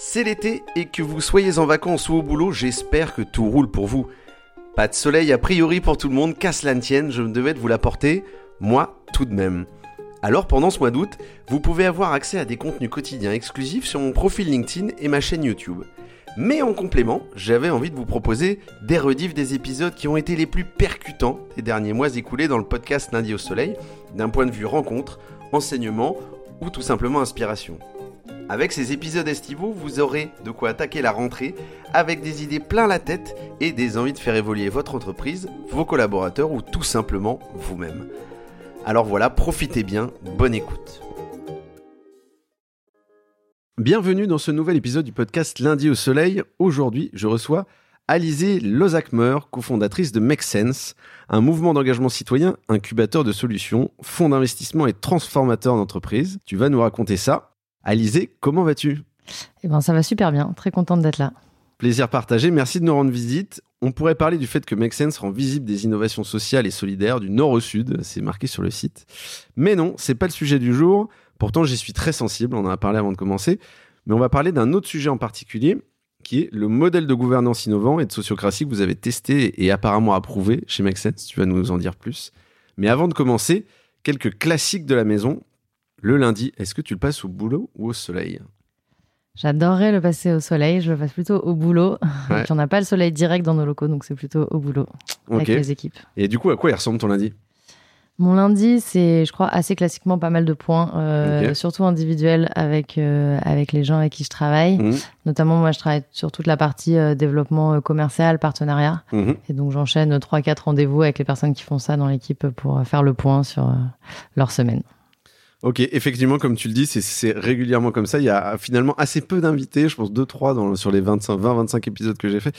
C'est l'été et que vous soyez en vacances ou au boulot, j'espère que tout roule pour vous. Pas de soleil a priori pour tout le monde, qu'à cela ne tienne, je me devais de vous l'apporter, moi tout de même. Alors pendant ce mois d'août, vous pouvez avoir accès à des contenus quotidiens exclusifs sur mon profil LinkedIn et ma chaîne YouTube. Mais en complément, j'avais envie de vous proposer des rediffs des épisodes qui ont été les plus percutants des derniers mois écoulés dans le podcast Lundi au Soleil, d'un point de vue rencontre, enseignement ou tout simplement inspiration. Avec ces épisodes estivaux, vous aurez de quoi attaquer la rentrée avec des idées plein la tête et des envies de faire évoluer votre entreprise, vos collaborateurs ou tout simplement vous-même. Alors voilà, profitez bien, bonne écoute. Bienvenue dans ce nouvel épisode du podcast Lundi au Soleil. Aujourd'hui, je reçois Alizé Lozakmer, cofondatrice de Make Sense, un mouvement d'engagement citoyen, incubateur de solutions, fonds d'investissement et transformateur d'entreprise. Tu vas nous raconter ça. Alizé, comment vas-tu? Eh ben, ça va super bien. Très contente d'être là. Plaisir partagé. Merci de nous rendre visite. On pourrait parler du fait que Make Sense rend visible des innovations sociales et solidaires du nord au sud. C'est marqué sur le site. Mais non, c'est pas le sujet du jour. Pourtant, j'y suis très sensible. On en a parlé avant de commencer. Mais on va parler d'un autre sujet en particulier qui est le modèle de gouvernance innovant et de sociocratie que vous avez testé et apparemment approuvé chez Make Sense. Tu vas nous en dire plus. Mais avant de commencer, quelques classiques de la maison. Le lundi, est-ce que tu le passes au boulot ou au soleil? J'adorerais le passer au soleil, je le passe plutôt au boulot. Ouais. on n'a pas le soleil direct dans nos locaux, donc c'est plutôt au boulot avec les équipes. Et du coup, à quoi il ressemble ton lundi? Mon lundi, c'est, je crois, assez classiquement pas mal de points, euh, okay. surtout individuels avec, euh, avec les gens avec qui je travaille. Mmh. Notamment, moi, je travaille sur toute la partie euh, développement commercial, partenariat. Mmh. Et donc, j'enchaîne 3-4 rendez-vous avec les personnes qui font ça dans l'équipe pour faire le point sur leur semaine. Ok, effectivement, comme tu le dis, c'est régulièrement comme ça. Il y a finalement assez peu d'invités, je pense 2-3 sur les 20-25 épisodes que j'ai fait,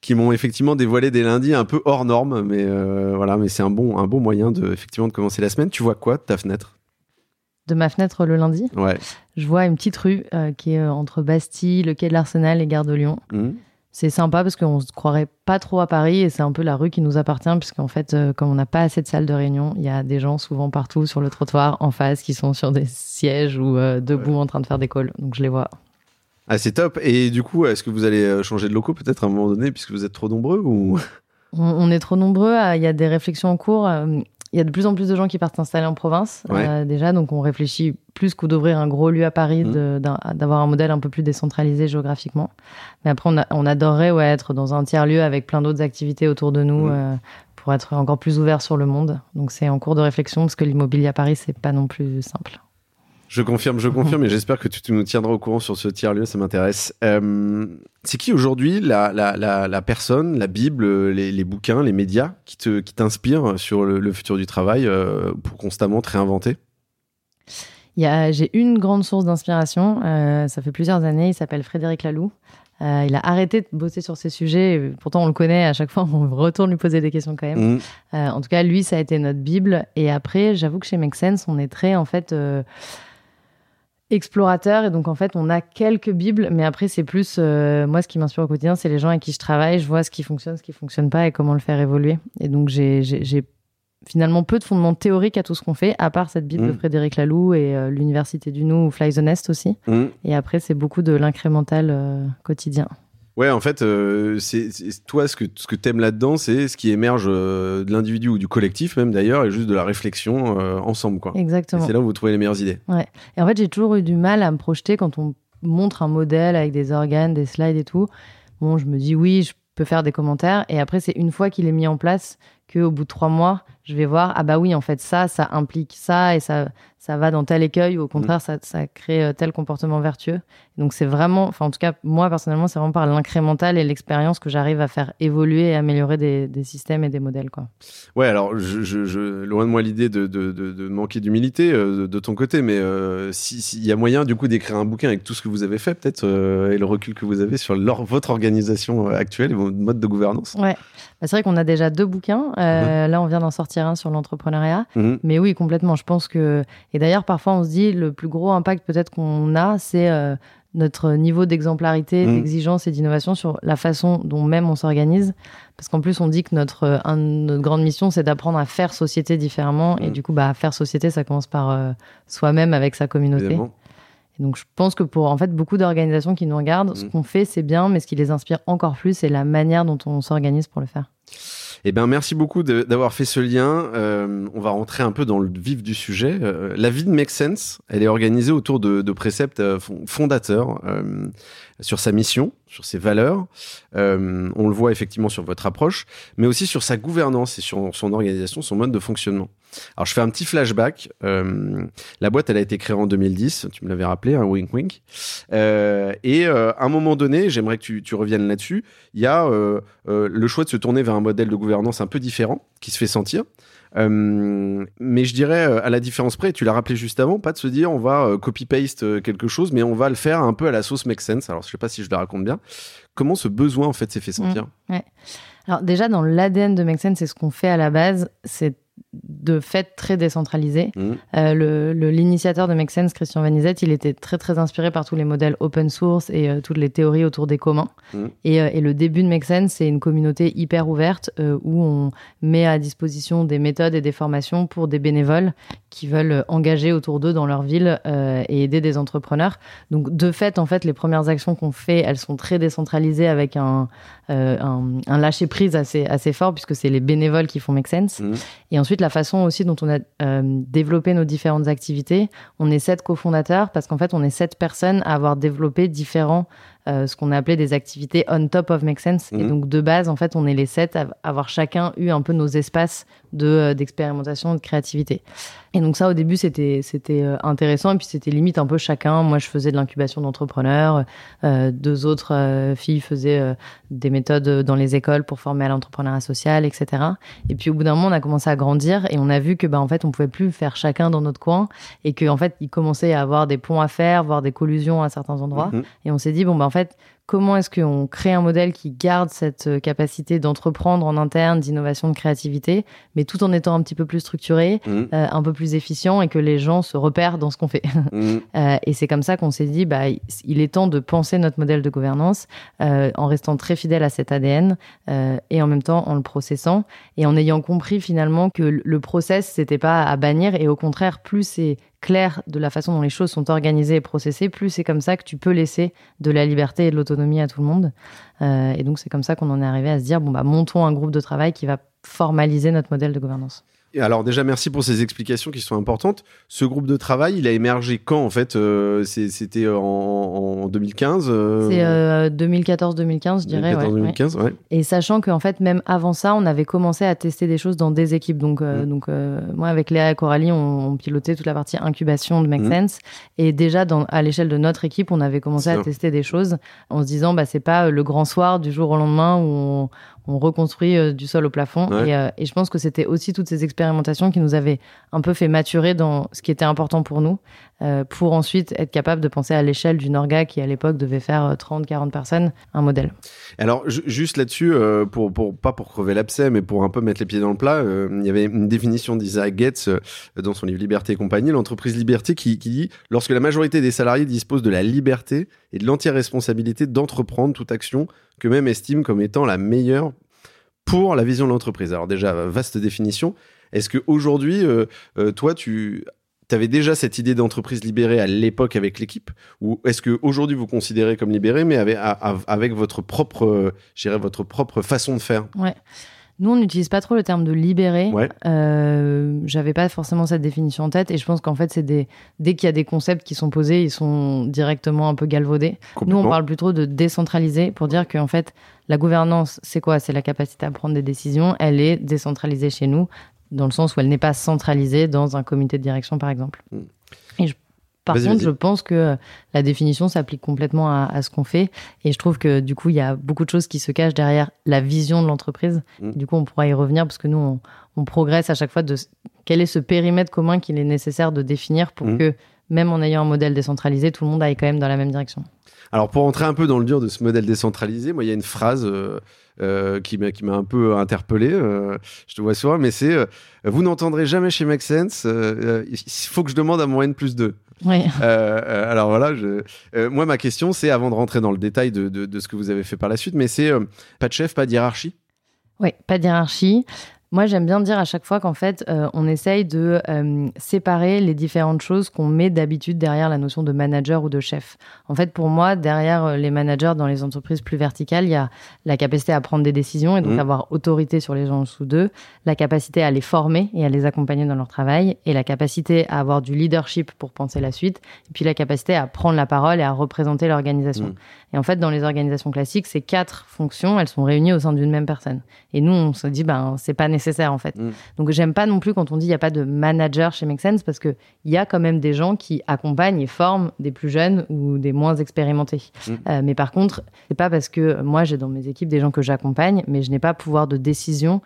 qui m'ont effectivement dévoilé des lundis un peu hors normes. Mais euh, voilà, mais c'est un bon, un bon moyen de, effectivement, de commencer la semaine. Tu vois quoi de ta fenêtre? De ma fenêtre le lundi? Ouais. Je vois une petite rue euh, qui est entre Bastille, le quai de l'Arsenal et Gare de Lyon. Mmh c'est sympa parce qu'on se croirait pas trop à Paris et c'est un peu la rue qui nous appartient puisqu'en fait, euh, comme on n'a pas assez de salles de réunion, il y a des gens souvent partout sur le trottoir en face qui sont sur des sièges ou euh, debout ouais. en train de faire des calls. Donc je les vois. Ah, c'est top. Et du coup, est-ce que vous allez changer de locaux peut-être à un moment donné puisque vous êtes trop nombreux ou? On est trop nombreux. Il y a des réflexions en cours. Il y a de plus en plus de gens qui partent s'installer en province ouais. euh, déjà, donc on réfléchit plus qu'au d'ouvrir un gros lieu à Paris, Mmh. d'avoir un modèle un peu plus décentralisé géographiquement. Mais après, on, a, on adorerait ouais, être dans un tiers lieu avec plein d'autres activités autour de nous Mmh. euh, pour être encore plus ouvert sur le monde. Donc c'est en cours de réflexion parce que l'immobilier à Paris, c'est pas non plus simple. Je confirme, je confirme, et j'espère que tu, tu nous tiendras au courant sur ce tiers-lieu, ça m'intéresse. Euh, c'est qui aujourd'hui la, la, la, la, personne, la Bible, les, les, bouquins, les médias qui, te, qui t'inspirent sur le, le, futur du travail euh, pour constamment te réinventer? J'ai une grande source d'inspiration, euh, ça fait plusieurs années, il s'appelle Frédéric Laloux. Euh, il a arrêté de bosser sur ces sujets. Pourtant, on le connaît. À chaque fois, on retourne lui poser des questions quand même. Mmh. Euh, en tout cas, lui, ça a été notre bible. Et après, j'avoue que chez Make Sense, on est très en fait euh, explorateur. Et donc, en fait, on a quelques bibles, mais après, c'est plus euh, moi, ce qui m'inspire au quotidien, c'est les gens avec qui je travaille. Je vois ce qui fonctionne, ce qui fonctionne pas, et comment le faire évoluer. Et donc, j'ai finalement peu de fondements théoriques à tout ce qu'on fait, à part cette bible Mmh. de Frédéric Laloux et euh, l'université du Nou ou Fly the Nest aussi. Mmh. Et après, c'est beaucoup de l'incrémental euh, quotidien. Ouais, en fait, euh, c'est toi ce que ce que t'aimes là-dedans, c'est ce qui émerge euh, de l'individu ou du collectif même d'ailleurs, et juste de la réflexion euh, ensemble, quoi. Exactement. C'est là où vous trouvez les meilleures idées. Ouais. Et en fait, j'ai toujours eu du mal à me projeter quand on montre un modèle avec des organes, des slides et tout. Bon, je me dis oui, je peux faire des commentaires, et après, c'est une fois qu'il est mis en place qu'au bout de trois mois, je vais voir ah bah oui, en fait, ça, ça implique ça et ça ça va dans tel écueil ou au contraire, mmh. ça, ça crée tel comportement vertueux. Donc c'est vraiment, enfin en tout cas moi personnellement, c'est vraiment par l'incrémental et l'expérience que j'arrive à faire évoluer et améliorer des, des, systèmes et des modèles quoi. Ouais, alors je, je, je loin de moi l'idée de, de, de, de, manquer d'humilité euh, de ton côté, mais euh, s'il si y a moyen du coup d'écrire un bouquin avec tout ce que vous avez fait peut-être euh, et le recul que vous avez sur leur, votre organisation actuelle et votre mode de gouvernance? Ouais, bah, c'est vrai qu'on a déjà deux bouquins. Mmh. Là, on vient d'en sortir un sur l'entrepreneuriat, mmh. mais oui complètement. Je pense que et d'ailleurs, parfois, on se dit le plus gros impact peut-être qu'on a, c'est euh, notre niveau d'exemplarité, mmh. d'exigence et d'innovation sur la façon dont même on s'organise. Parce qu'en plus, on dit que notre, un, notre grande mission, c'est d'apprendre à faire société différemment. Mmh. Et du coup, bah, faire société, ça commence par euh, soi-même avec sa communauté. Évidemment. Et donc, je pense que pour en fait beaucoup d'organisations qui nous regardent, ce Mhm. qu'on fait, c'est bien, mais ce qui les inspire encore plus, c'est la manière dont on s'organise pour le faire. Eh bien, merci beaucoup d'avoir fait ce lien. Euh, on va rentrer un peu dans le vif du sujet. Euh, la vie de Make Sense, elle est organisée autour de, de préceptes euh, fon- fondateurs sur sa mission, sur ses valeurs. Euh, on le voit effectivement sur votre approche, mais aussi sur sa gouvernance et sur son organisation, son mode de fonctionnement. Alors, je fais un petit flashback. Euh, la boîte, elle a été créée en 2010. Tu me l'avais rappelé, un wink wink. Euh, et à un moment donné, j'aimerais que tu, tu reviennes là-dessus. Il y a le choix de se tourner vers un modèle de gouvernance un peu différent qui se fait sentir. Euh, mais je dirais euh, à la différence près, tu l'as rappelé juste avant, pas de se dire on va euh, copy-paste quelque chose, mais on va le faire un peu à la sauce make sense. Alors je sais pas si je le raconte bien. Comment ce besoin en fait s'est fait sentir Alors déjà, dans l'ADN de Make Sense, c'est ce qu'on fait à la base, c'est de fait très décentralisé. Mhm. Euh, le- le- L'initiateur de Make Sense, Christian Vanizet, il était très très inspiré par tous les modèles open source et euh, toutes les théories autour des communs. Et, euh, et le début de Make Sense, c'est une communauté hyper ouverte où on met à disposition des méthodes et des formations pour des bénévoles qui veulent engager autour d'eux dans leur ville euh, et aider des entrepreneurs. Donc de fait, en fait, les premières actions qu'on fait, elles sont très décentralisées avec un, euh, un, un lâcher prise assez assez fort puisque c'est les bénévoles qui font Make Sense. Mhm. Et ensuite, la façon aussi dont on a euh, développé nos différentes activités, on est sept cofondateurs parce qu'en fait, on est sept personnes à avoir développé différents, euh, ce qu'on a appelé des activités on top of Make Sense. Et Mhm. donc, de base, en fait, on est les sept à avoir chacun eu un peu nos espaces de euh, d'expérimentation, de créativité. Et donc ça, au début, c'était c'était euh, intéressant et puis c'était limite un peu chacun. Moi, je faisais de l'incubation d'entrepreneurs, euh, deux autres euh, filles faisaient euh, des méthodes dans les écoles pour former à l'entrepreneuriat social, etc. Et puis au bout d'un moment, on a commencé à grandir et on a vu que bah en fait, on pouvait plus faire chacun dans notre coin et que en fait, il commençait à avoir des ponts à faire, voire des collusions à certains endroits. Mhm. Et on s'est dit bon bah en fait, comment est-ce qu'on crée un modèle qui garde cette euh, capacité d'entreprendre en interne, d'innovation, de créativité, mais tout en étant un petit peu plus structuré, Mhm. euh, un peu plus efficient et que les gens se repèrent dans ce qu'on fait. Mhm. Euh, et c'est comme ça qu'on s'est dit, bah, il est temps de penser notre modèle de gouvernance euh, en restant très fidèle à cet ADN euh, et en même temps en le processant et en ayant compris finalement que le process c'était pas à bannir et au contraire plus c'est clair de la façon dont les choses sont organisées et processées, plus c'est comme ça que tu peux laisser de la liberté et de l'autonomie à tout le monde. Euh, et donc c'est comme ça qu'on en est arrivé à se dire bon bah montons un groupe de travail qui va formaliser notre modèle de gouvernance. Alors déjà merci pour ces explications qui sont importantes. Ce groupe de travail, il a émergé quand en fait Euh, C'était en, en 2015 euh, C'est euh, 2014-2015, je dirais. ouais, ouais. 2015, ouais. Et sachant qu'en fait, même avant ça, on avait commencé à tester des choses dans des équipes. Donc, euh, Mm. donc euh, moi, avec Léa et Coralie, on, on pilotait toute la partie incubation de Make Mm. Sense. Et déjà, dans, à l'échelle de notre équipe, on avait commencé à tester des choses en se disant, bah, c'est pas euh, le grand soir du jour au lendemain où on, on reconstruit euh, du sol au plafond. Ouais. Et, euh, et je pense que c'était aussi toutes ces expérimentations qui nous avaient un peu fait maturer dans ce qui était important pour nous, euh, pour ensuite être capable de penser à l'échelle d'une orga qui, à l'époque, devait faire 30-40 personnes, un modèle. Alors ju- juste là-dessus, pour, pour pas pour crever l'abcès, mais pour un peu mettre les pieds dans le plat, il y avait une définition d'Isaac Getz dans son livre Liberté et compagnie, l'entreprise liberté, qui, qui dit lorsque la majorité des salariés disposent de la liberté et de l'entière responsabilité d'entreprendre toute action que même estiment comme étant la meilleure pour la vision de l'entreprise. Alors déjà vaste définition. Est-ce que aujourd'hui, euh, euh, toi, tu avais déjà cette idée d'entreprise libérée à l'époque avec l'équipe? Ou est-ce que aujourd'hui vous considérez comme libéré mais avec, votre propre euh, votre propre façon de faire? Nous, on n'utilise pas trop le terme de libérer. Ouais. Euh, J'avais pas forcément cette définition en tête et je pense qu'en fait, c'est des dès qu'il y a des concepts qui sont posés, ils sont directement un peu galvaudés. Nous, on parle plutôt de décentraliser pour dire qu'en fait, la gouvernance, c'est quoi? C'est la capacité à prendre des décisions. Elle est décentralisée chez nous, dans le sens où elle n'est pas centralisée dans un comité de direction, par exemple. Mm. Et je- par contre, je pense que la définition s'applique complètement à, à ce qu'on fait. Et je trouve que du coup, il y a beaucoup de choses qui se cachent derrière la vision de l'entreprise. Mm. Du coup, on pourra y revenir parce que nous, on, on progresse à chaque fois de quel est ce périmètre commun qu'il est nécessaire de définir pour Mm. que, même en ayant un modèle décentralisé, tout le monde aille quand même dans la même direction. alors pour entrer un peu dans le dur de ce modèle décentralisé moi il y a une phrase euh, euh, qui m'a un peu interpellé euh, je te vois souvent mais c'est euh, vous n'entendrez jamais chez Make Sense euh, euh, il faut que je demande à mon N plus 2 Oui. Euh, euh, alors voilà, je, euh, moi ma question c'est, avant de rentrer dans le détail de, de, de ce que vous avez fait par la suite, mais c'est euh, pas de chef, pas de hiérarchie Oui, pas de hiérarchie. Moi, j'aime bien dire à chaque fois qu'en fait, euh, on essaye de euh, séparer les différentes choses qu'on met d'habitude derrière la notion de manager ou de chef. En fait, pour moi, derrière euh, les managers dans les entreprises plus verticales, il y a la capacité à prendre des décisions et donc Mhm. avoir autorité sur les gens en dessous d'eux, la capacité à les former et à les accompagner dans leur travail, et la capacité à avoir du leadership pour penser la suite, et puis la capacité à prendre la parole et à représenter l'organisation. Mhm. Et en fait, dans les organisations classiques, ces quatre fonctions, elles sont réunies au sein d'une même personne. Et nous, on se dit, ben, c'est pas nécessaire, en fait. Mm. Donc, j'aime pas non plus quand on dit il n'y a pas de manager chez Make Sense parce qu'il y a quand même des gens qui accompagnent et forment des plus jeunes ou des moins expérimentés. Mm. Euh, mais par contre, c'est pas parce que moi, j'ai dans mes équipes des gens que j'accompagne, mais je n'ai pas pouvoir de décision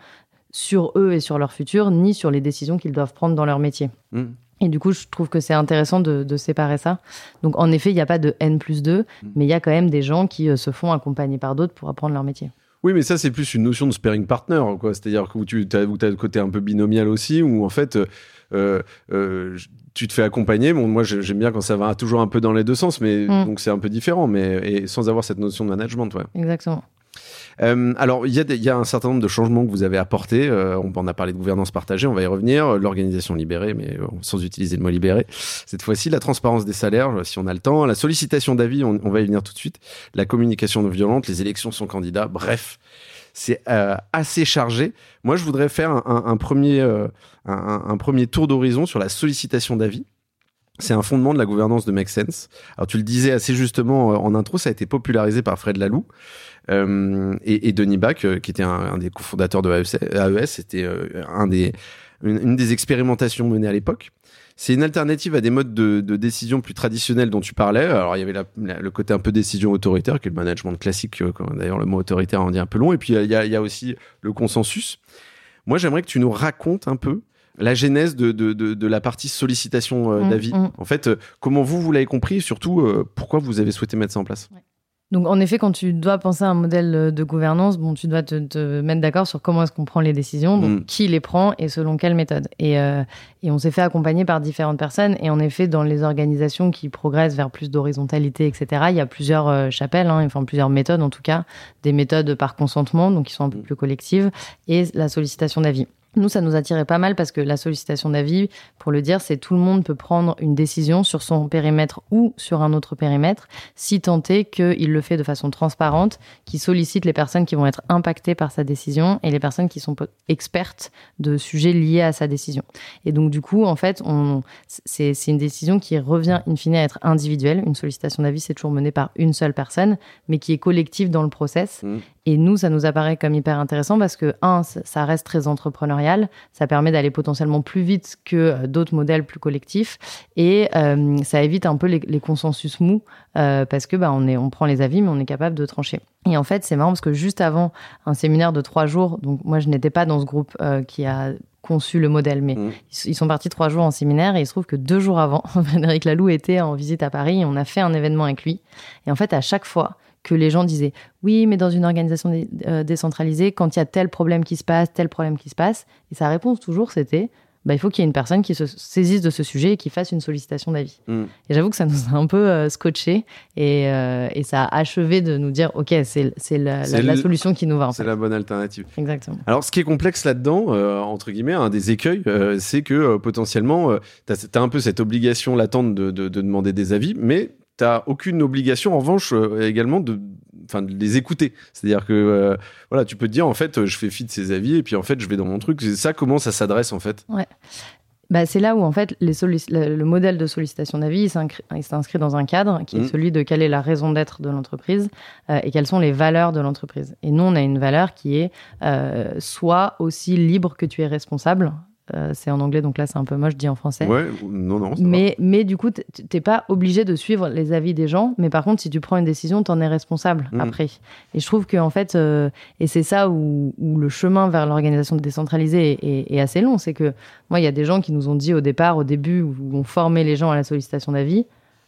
sur eux et sur leur futur, ni sur les décisions qu'ils doivent prendre dans leur métier. Mm. Et du coup, je trouve que c'est intéressant de, de séparer ça. Donc, en effet, il n'y a pas de N plus 2, Mm. mais il y a quand même des gens qui euh, se font accompagner par d'autres pour apprendre leur métier. Oui, mais ça, c'est plus une notion de sparing partner, quoi. C'est-à-dire que tu as, où as le côté un peu binomial aussi, où en fait, euh, euh, tu te fais accompagner. Bon, moi, j'ai- j'aime bien quand ça va toujours un peu dans les deux sens, mais Mm. donc c'est un peu différent, mais et sans avoir cette notion de management, ouais. Exactement. Euh, alors, il y, a y a un certain nombre de changements que vous avez apportés. Euh, on en a parlé de gouvernance partagée, on va y revenir. Euh, L'organisation libérée, mais euh, sans utiliser le mot libéré. Cette fois-ci, la transparence des salaires, euh, si on a le temps. La sollicitation d'avis, on, on va y venir tout de suite. La communication non violente, les élections sans candidat. Bref, c'est euh, assez chargé. Moi, je voudrais faire un, un- premier, un, un- premier tour d'horizon sur la sollicitation d'avis. C'est un fondement de la gouvernance de Make Sense. Alors, tu le disais assez justement en intro, ça a été popularisé par Fred Laloux. Euh, et, et Denis Bach, euh, qui était un, un des cofondateurs de AES, c'était euh, un des, une, une des expérimentations menées à l'époque. C'est une alternative à des modes de, de décision plus traditionnels dont tu parlais. Alors, il y avait la- la- le côté un peu décision autoritaire, qui est le management classique. euh, D'ailleurs, le mot autoritaire en dit un peu long. Et puis, il y a, il y a aussi le consensus. Moi, j'aimerais que tu nous racontes un peu la genèse de, de, de, de la partie sollicitation euh, Mm, d'avis. mm. En fait, euh, comment vous, vous l'avez compris et surtout, euh, pourquoi vous avez souhaité mettre ça en place? Donc, en effet, quand tu dois penser à un modèle euh, de gouvernance, bon, tu dois te, te mettre d'accord sur comment est-ce qu'on prend les décisions, donc Mm. qui les prend et selon quelle méthode. Et, euh, et on s'est fait accompagner par différentes personnes. Et en effet, dans les organisations qui progressent vers plus d'horizontalité, etc., il y a plusieurs euh, chapelles, hein, enfin plusieurs méthodes en tout cas, des méthodes par consentement, donc qui sont un peu Mm. plus collectives, et la sollicitation d'avis. Nous, ça nous attirait pas mal parce que la sollicitation d'avis, pour le dire, c'est tout le monde peut prendre une décision sur son périmètre ou sur un autre périmètre, si tant est qu'il le fait de façon transparente, qui sollicite les personnes qui vont être impactées par sa décision et les personnes qui sont expertes de sujets liés à sa décision. Et donc, du coup, en fait, on, c'est c'est une décision qui revient in fine à être individuelle. Une sollicitation d'avis, c'est toujours menée par une seule personne, mais qui est collective dans le process. Mm. Et nous, ça nous apparaît comme hyper intéressant parce que, un, ça reste très entrepreneurial, ça permet d'aller potentiellement plus vite que euh, d'autres modèles plus collectifs, et euh, ça évite un peu les, les consensus mous euh, parce que bah, on, est, on prend les avis, mais on est capable de trancher. Et en fait, c'est marrant parce que juste avant un séminaire de trois jours, donc moi, je n'étais pas dans ce groupe euh, qui a conçu le modèle, mais Mm. ils ils sont partis trois jours en séminaire et il se trouve que deux jours avant, Frédéric Laloux était en visite à Paris et on a fait un événement avec lui. Et en fait, à chaque fois que les gens disaient oui, mais dans une organisation dé- euh, décentralisée, quand il y a tel problème qui se passe, tel problème qui se passe, et sa réponse toujours c'était bah, il faut qu'il y ait une personne qui se saisisse de ce sujet et qui fasse une sollicitation d'avis. Mm. Et j'avoue que ça nous a un peu euh, scotché et, euh, et ça a achevé de nous dire ok, c'est la, la- solution qui nous va C'est la bonne alternative. Exactement. Alors, ce qui est complexe là-dedans, euh, entre guillemets, un des écueils, c'est que potentiellement, tu as, un peu cette obligation latente de, de- de demander des avis, mais tu aucune obligation, en revanche, euh, également de, enfin, de les écouter. C'est-à-dire que euh, voilà, tu peux te dire, en fait, je fais fi de ces avis, et puis en fait, je vais dans mon truc. C'est ça, comment ça s'adresse, en fait Bah, c'est là où en fait les le, le modèle de sollicitation d'avis il s'inscrit- dans un cadre qui est Mhm. celui de quelle est la raison d'être de l'entreprise euh, et quelles sont les valeurs de l'entreprise. Et nous, on a une valeur qui est euh, soit aussi libre que tu es responsable. Euh, c'est en anglais, donc là c'est un peu moche dit en français. Ouais, non, non. ça va. Mais, mais du coup, t- t'es pas obligé de suivre les avis des gens. Mais par contre, si tu prends une décision, t'en es responsable Mhm. après. Et je trouve que en fait, euh, et c'est ça où, où le chemin vers l'organisation décentralisée est, est- est assez long. C'est que moi, il y a des gens qui nous ont dit au départ, au début, où on formait les gens à la sollicitation d'avis,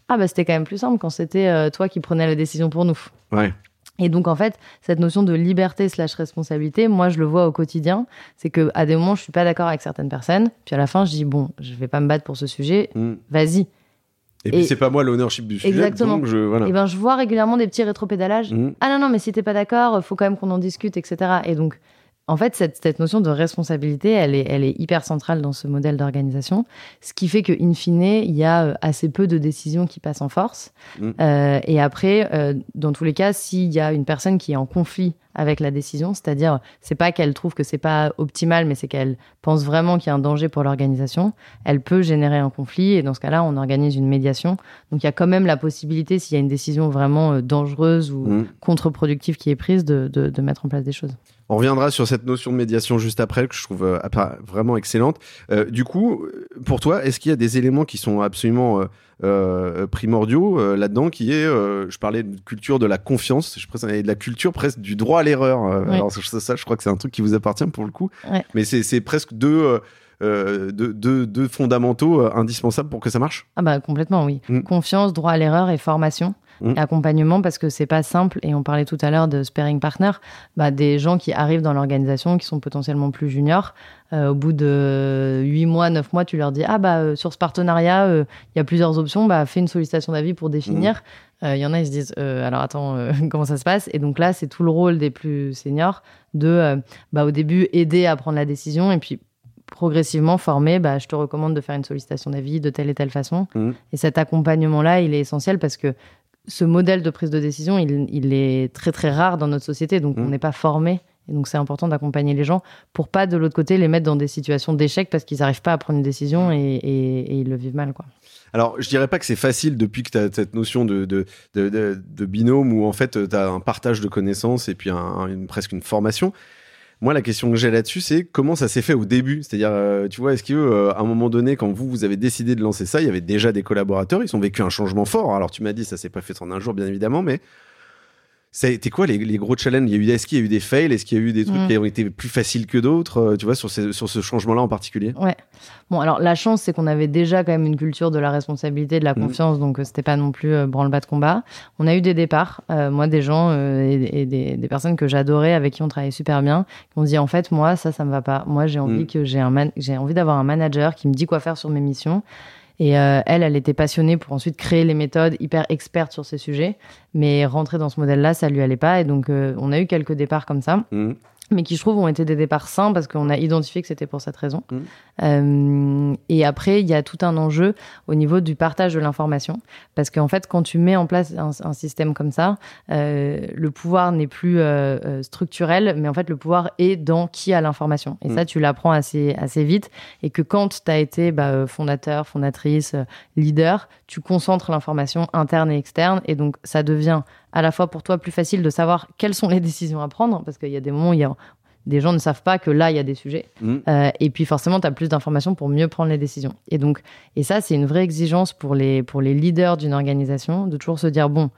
ah bah c'était quand même plus simple quand c'était euh, toi qui prenais la décision pour nous. Ouais. Et donc, en fait, cette notion de liberté slash responsabilité, moi, je le vois au quotidien. C'est que à des moments, je suis pas d'accord avec certaines personnes. Puis à la fin, je dis, bon, je vais pas me battre pour ce sujet. Mm. Vas-y. Et puis, c'est pas moi l'ownership du sujet. Exactement. Donc, je, voilà. Et ben, je vois régulièrement des petits rétropédalages. Mm. Ah non, non, mais si t'es pas d'accord, faut quand même qu'on en discute, etc. Et donc, En fait, cette, cette, notion de responsabilité, elle est, elle est hyper centrale dans ce modèle d'organisation, ce qui fait que, in fine, il y a euh, assez peu de décisions qui passent en force. Mm. Euh, et après, euh, dans tous les cas, s'il y a une personne qui est en conflit avec la décision, c'est-à-dire c'est pas qu'elle trouve que c'est pas optimal, mais c'est qu'elle pense vraiment qu'il y a un danger pour l'organisation, elle peut générer un conflit et dans ce cas-là, on organise une médiation. Donc il y a quand même la possibilité, s'il y a une décision vraiment dangereuse ou mmh. contre-productive qui est prise, de, de, de mettre en place des choses. On reviendra sur cette notion de médiation juste après, que je trouve euh, vraiment excellente. Euh, du coup, pour toi, est-ce qu'il y a des éléments qui sont absolument euh, euh primordiaux euh, là-dedans, qui est, je parlais de culture de la confiance, je pense de la culture presque du droit à l'erreur. Alors ça, je crois que c'est un truc qui vous appartient pour le coup, ouais. mais c'est presque deux, fondamentaux indispensables pour que ça marche. Ah bah complètement, oui. Mmh. Confiance, droit à l'erreur et formation. Mmh. accompagnement parce que c'est pas simple. Et on parlait tout à l'heure de sparing partner, bah, des gens qui arrivent dans l'organisation qui sont potentiellement plus juniors. Euh, au bout de 8 mois, 9 mois, tu leur dis Ah, bah, euh, sur ce partenariat, il euh, y a plusieurs options, bah, fais une sollicitation d'avis pour définir. Il mmh. y en a, ils se disent Alors attends, comment ça se passe? Et donc là, c'est tout le rôle des plus seniors de, bah, au début, aider à prendre la décision et puis progressivement former, bah, je te recommande de faire une sollicitation d'avis de telle et telle façon. Mmh. Et cet accompagnement-là, il est essentiel parce que ce modèle de prise de décision, il, il, est très très rare dans notre société, donc mmh. on n'est pas formé. Et donc c'est important d'accompagner les gens pour pas de l'autre côté les mettre dans des situations d'échec parce qu'ils n'arrivent pas à prendre une décision mmh. et, et, et, ils le vivent mal. quoi. Alors, je dirais pas que c'est facile depuis que tu as cette notion de, de, de, de, binôme où en fait tu as un partage de connaissances et puis un, une, presque une formation. Moi, la question que j'ai là-dessus, c'est comment ça s'est fait au début? C'est-à-dire, euh, tu vois, est-ce que euh, un moment donné, quand vous vous avez décidé de lancer ça, il y avait déjà des collaborateurs, ils ont vécu un changement fort? Alors, tu m'as dit, ça s'est pas fait en un jour, bien évidemment, mais ça a été quoi les, les gros challenges? Il y a eu, est-ce qu'il y a eu des fails? Est-ce qu'il y a eu des trucs mm. qui ont été plus faciles que d'autres euh, Tu vois, sur, ces, sur ce changement-là en particulier? Ouais. Bon, alors la chance, c'est qu'on avait déjà quand même une culture de la responsabilité, de la mm. confiance, donc euh, c'était pas non plus euh, branle-bas de combat. On a eu des départs, euh, moi, des gens euh, et, et des, des, personnes que j'adorais, avec qui on travaillait super bien, qui ont dit en fait, moi, ça, ça me va pas. Moi, j'ai envie mm. que j'ai un j'ai envie d'avoir un manager qui me dit quoi faire sur mes missions. Et euh, elle, elle était passionnée pour ensuite créer les méthodes, hyper experte sur ces sujets. Mais rentrer dans ce modèle-là, ça lui allait pas. Et donc, euh, on a eu quelques départs comme ça. Mmh mais qui je trouve ont été des départs sains parce qu'on a identifié que c'était pour cette raison. Mmh. Euh, et après, il y a tout un enjeu au niveau du partage de l'information parce qu'en fait, quand tu mets en place un, un système comme ça, euh, le pouvoir n'est plus euh, structurel, mais en fait, le pouvoir est dans qui a l'information. Et mmh. ça, tu l'apprends assez assez vite. Et que quand tu as été bah, fondateur, fondatrice, leader, tu concentres l'information interne et externe, et donc ça devient à la fois pour toi plus facile de savoir quelles sont les décisions à prendre, parce qu'il y a des moments où il y a, des gens ne savent pas que là, il y a des sujets. Mmh. Euh, et puis forcément, tu as plus d'informations pour mieux prendre les décisions. Et donc, et ça, c'est une vraie exigence pour les, pour les leaders d'une organisation, de toujours se dire, bon,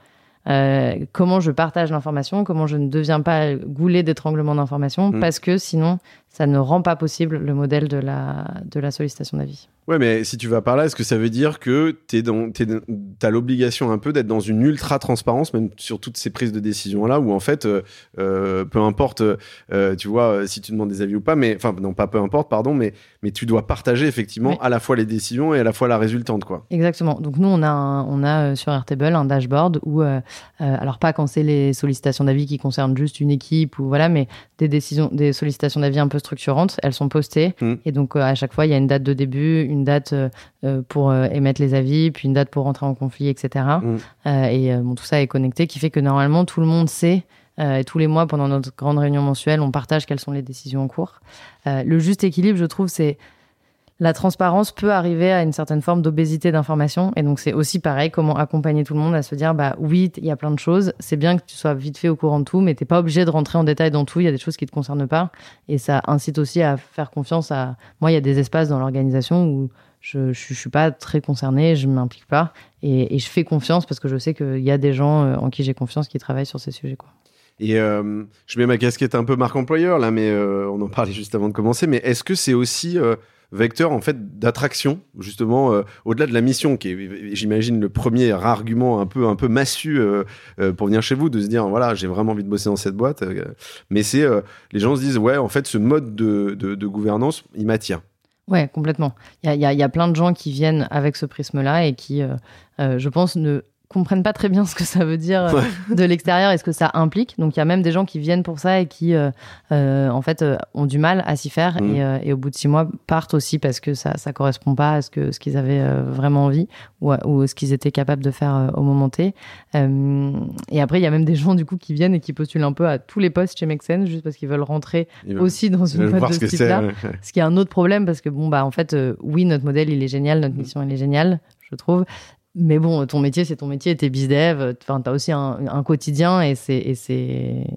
euh, comment je partage l'information, comment je ne deviens pas goulet d'étranglement d'information, mmh. parce que sinon, ça ne rend pas possible le modèle de la, de la sollicitation d'avis. Ouais, mais si tu vas par là, est-ce que ça veut dire que tu as l'obligation un peu d'être dans une ultra transparence, même sur toutes ces prises de décision là, où en fait, euh, euh, peu importe, euh, tu vois, si tu demandes des avis ou pas, mais enfin non pas peu importe, pardon, mais mais tu dois partager effectivement oui. à la fois les décisions et à la fois la résultante, quoi. Exactement. Donc nous, on a un, on a sur Airtable un dashboard où, euh, alors pas quand c'est les sollicitations d'avis qui concernent juste une équipe ou voilà, mais des décisions, des sollicitations d'avis un peu structurantes, elles sont postées mmh. et donc à chaque fois il y a une date de début une date euh, pour euh, émettre les avis, puis une date pour rentrer en conflit, etc. Euh, et bon, tout ça est connecté, qui fait que normalement tout le monde sait. et tous les mois, pendant notre grande réunion mensuelle, on partage quelles sont les décisions en cours. le juste équilibre, je trouve, c'est la transparence peut arriver à une certaine forme d'obésité d'information. Et donc, c'est aussi pareil, comment accompagner tout le monde à se dire, bah oui, il y a plein de choses. C'est bien que tu sois vite fait au courant de tout, mais t'es pas obligé de rentrer en détail dans tout. Il y a des choses qui te concernent pas. Et ça incite aussi à faire confiance à, moi, il y a des espaces dans l'organisation où je, ne suis pas très concernée, je m'implique pas. Et, je fais confiance parce que je sais qu'il y a des gens euh, en qui j'ai confiance qui travaillent sur ces sujets, quoi. Et euh, je mets ma casquette un peu marque employeur là, mais euh, on en parlait juste avant de commencer. Mais est-ce que c'est aussi vecteur en fait d'attraction justement euh, au-delà de la mission qui est j'imagine le premier argument un peu un peu massu euh, euh, pour venir chez vous de se dire voilà j'ai vraiment envie de bosser dans cette boîte mais c'est les gens se disent ouais en fait ce mode de, de, gouvernance il m'attire Ouais, complètement. Il y a, y, a, plein de gens qui viennent avec ce prisme-là et qui, je pense, ne comprennent pas très bien ce que ça veut dire euh, de l'extérieur et ce que ça implique. Donc il y a même des gens qui viennent pour ça et qui, euh, euh, en fait, ont du mal à s'y faire mm. et, au bout de six mois partent aussi parce que ça ça correspond pas à ce que ce qu'ils avaient vraiment envie ou, ou ce qu'ils étaient capables de faire au moment T. et après il y a même des gens du coup qui viennent et qui postulent un peu à tous les postes chez Make juste parce qu'ils veulent rentrer aussi dans une boîte de ce type-là. Ce qui est un autre problème parce que bon bah en fait oui notre modèle il est génial, notre mm. mission elle est géniale je trouve. Mais bon, ton métier, c'est ton métier, t'es bizdev, enfin, t'as aussi un, quotidien et c'est, et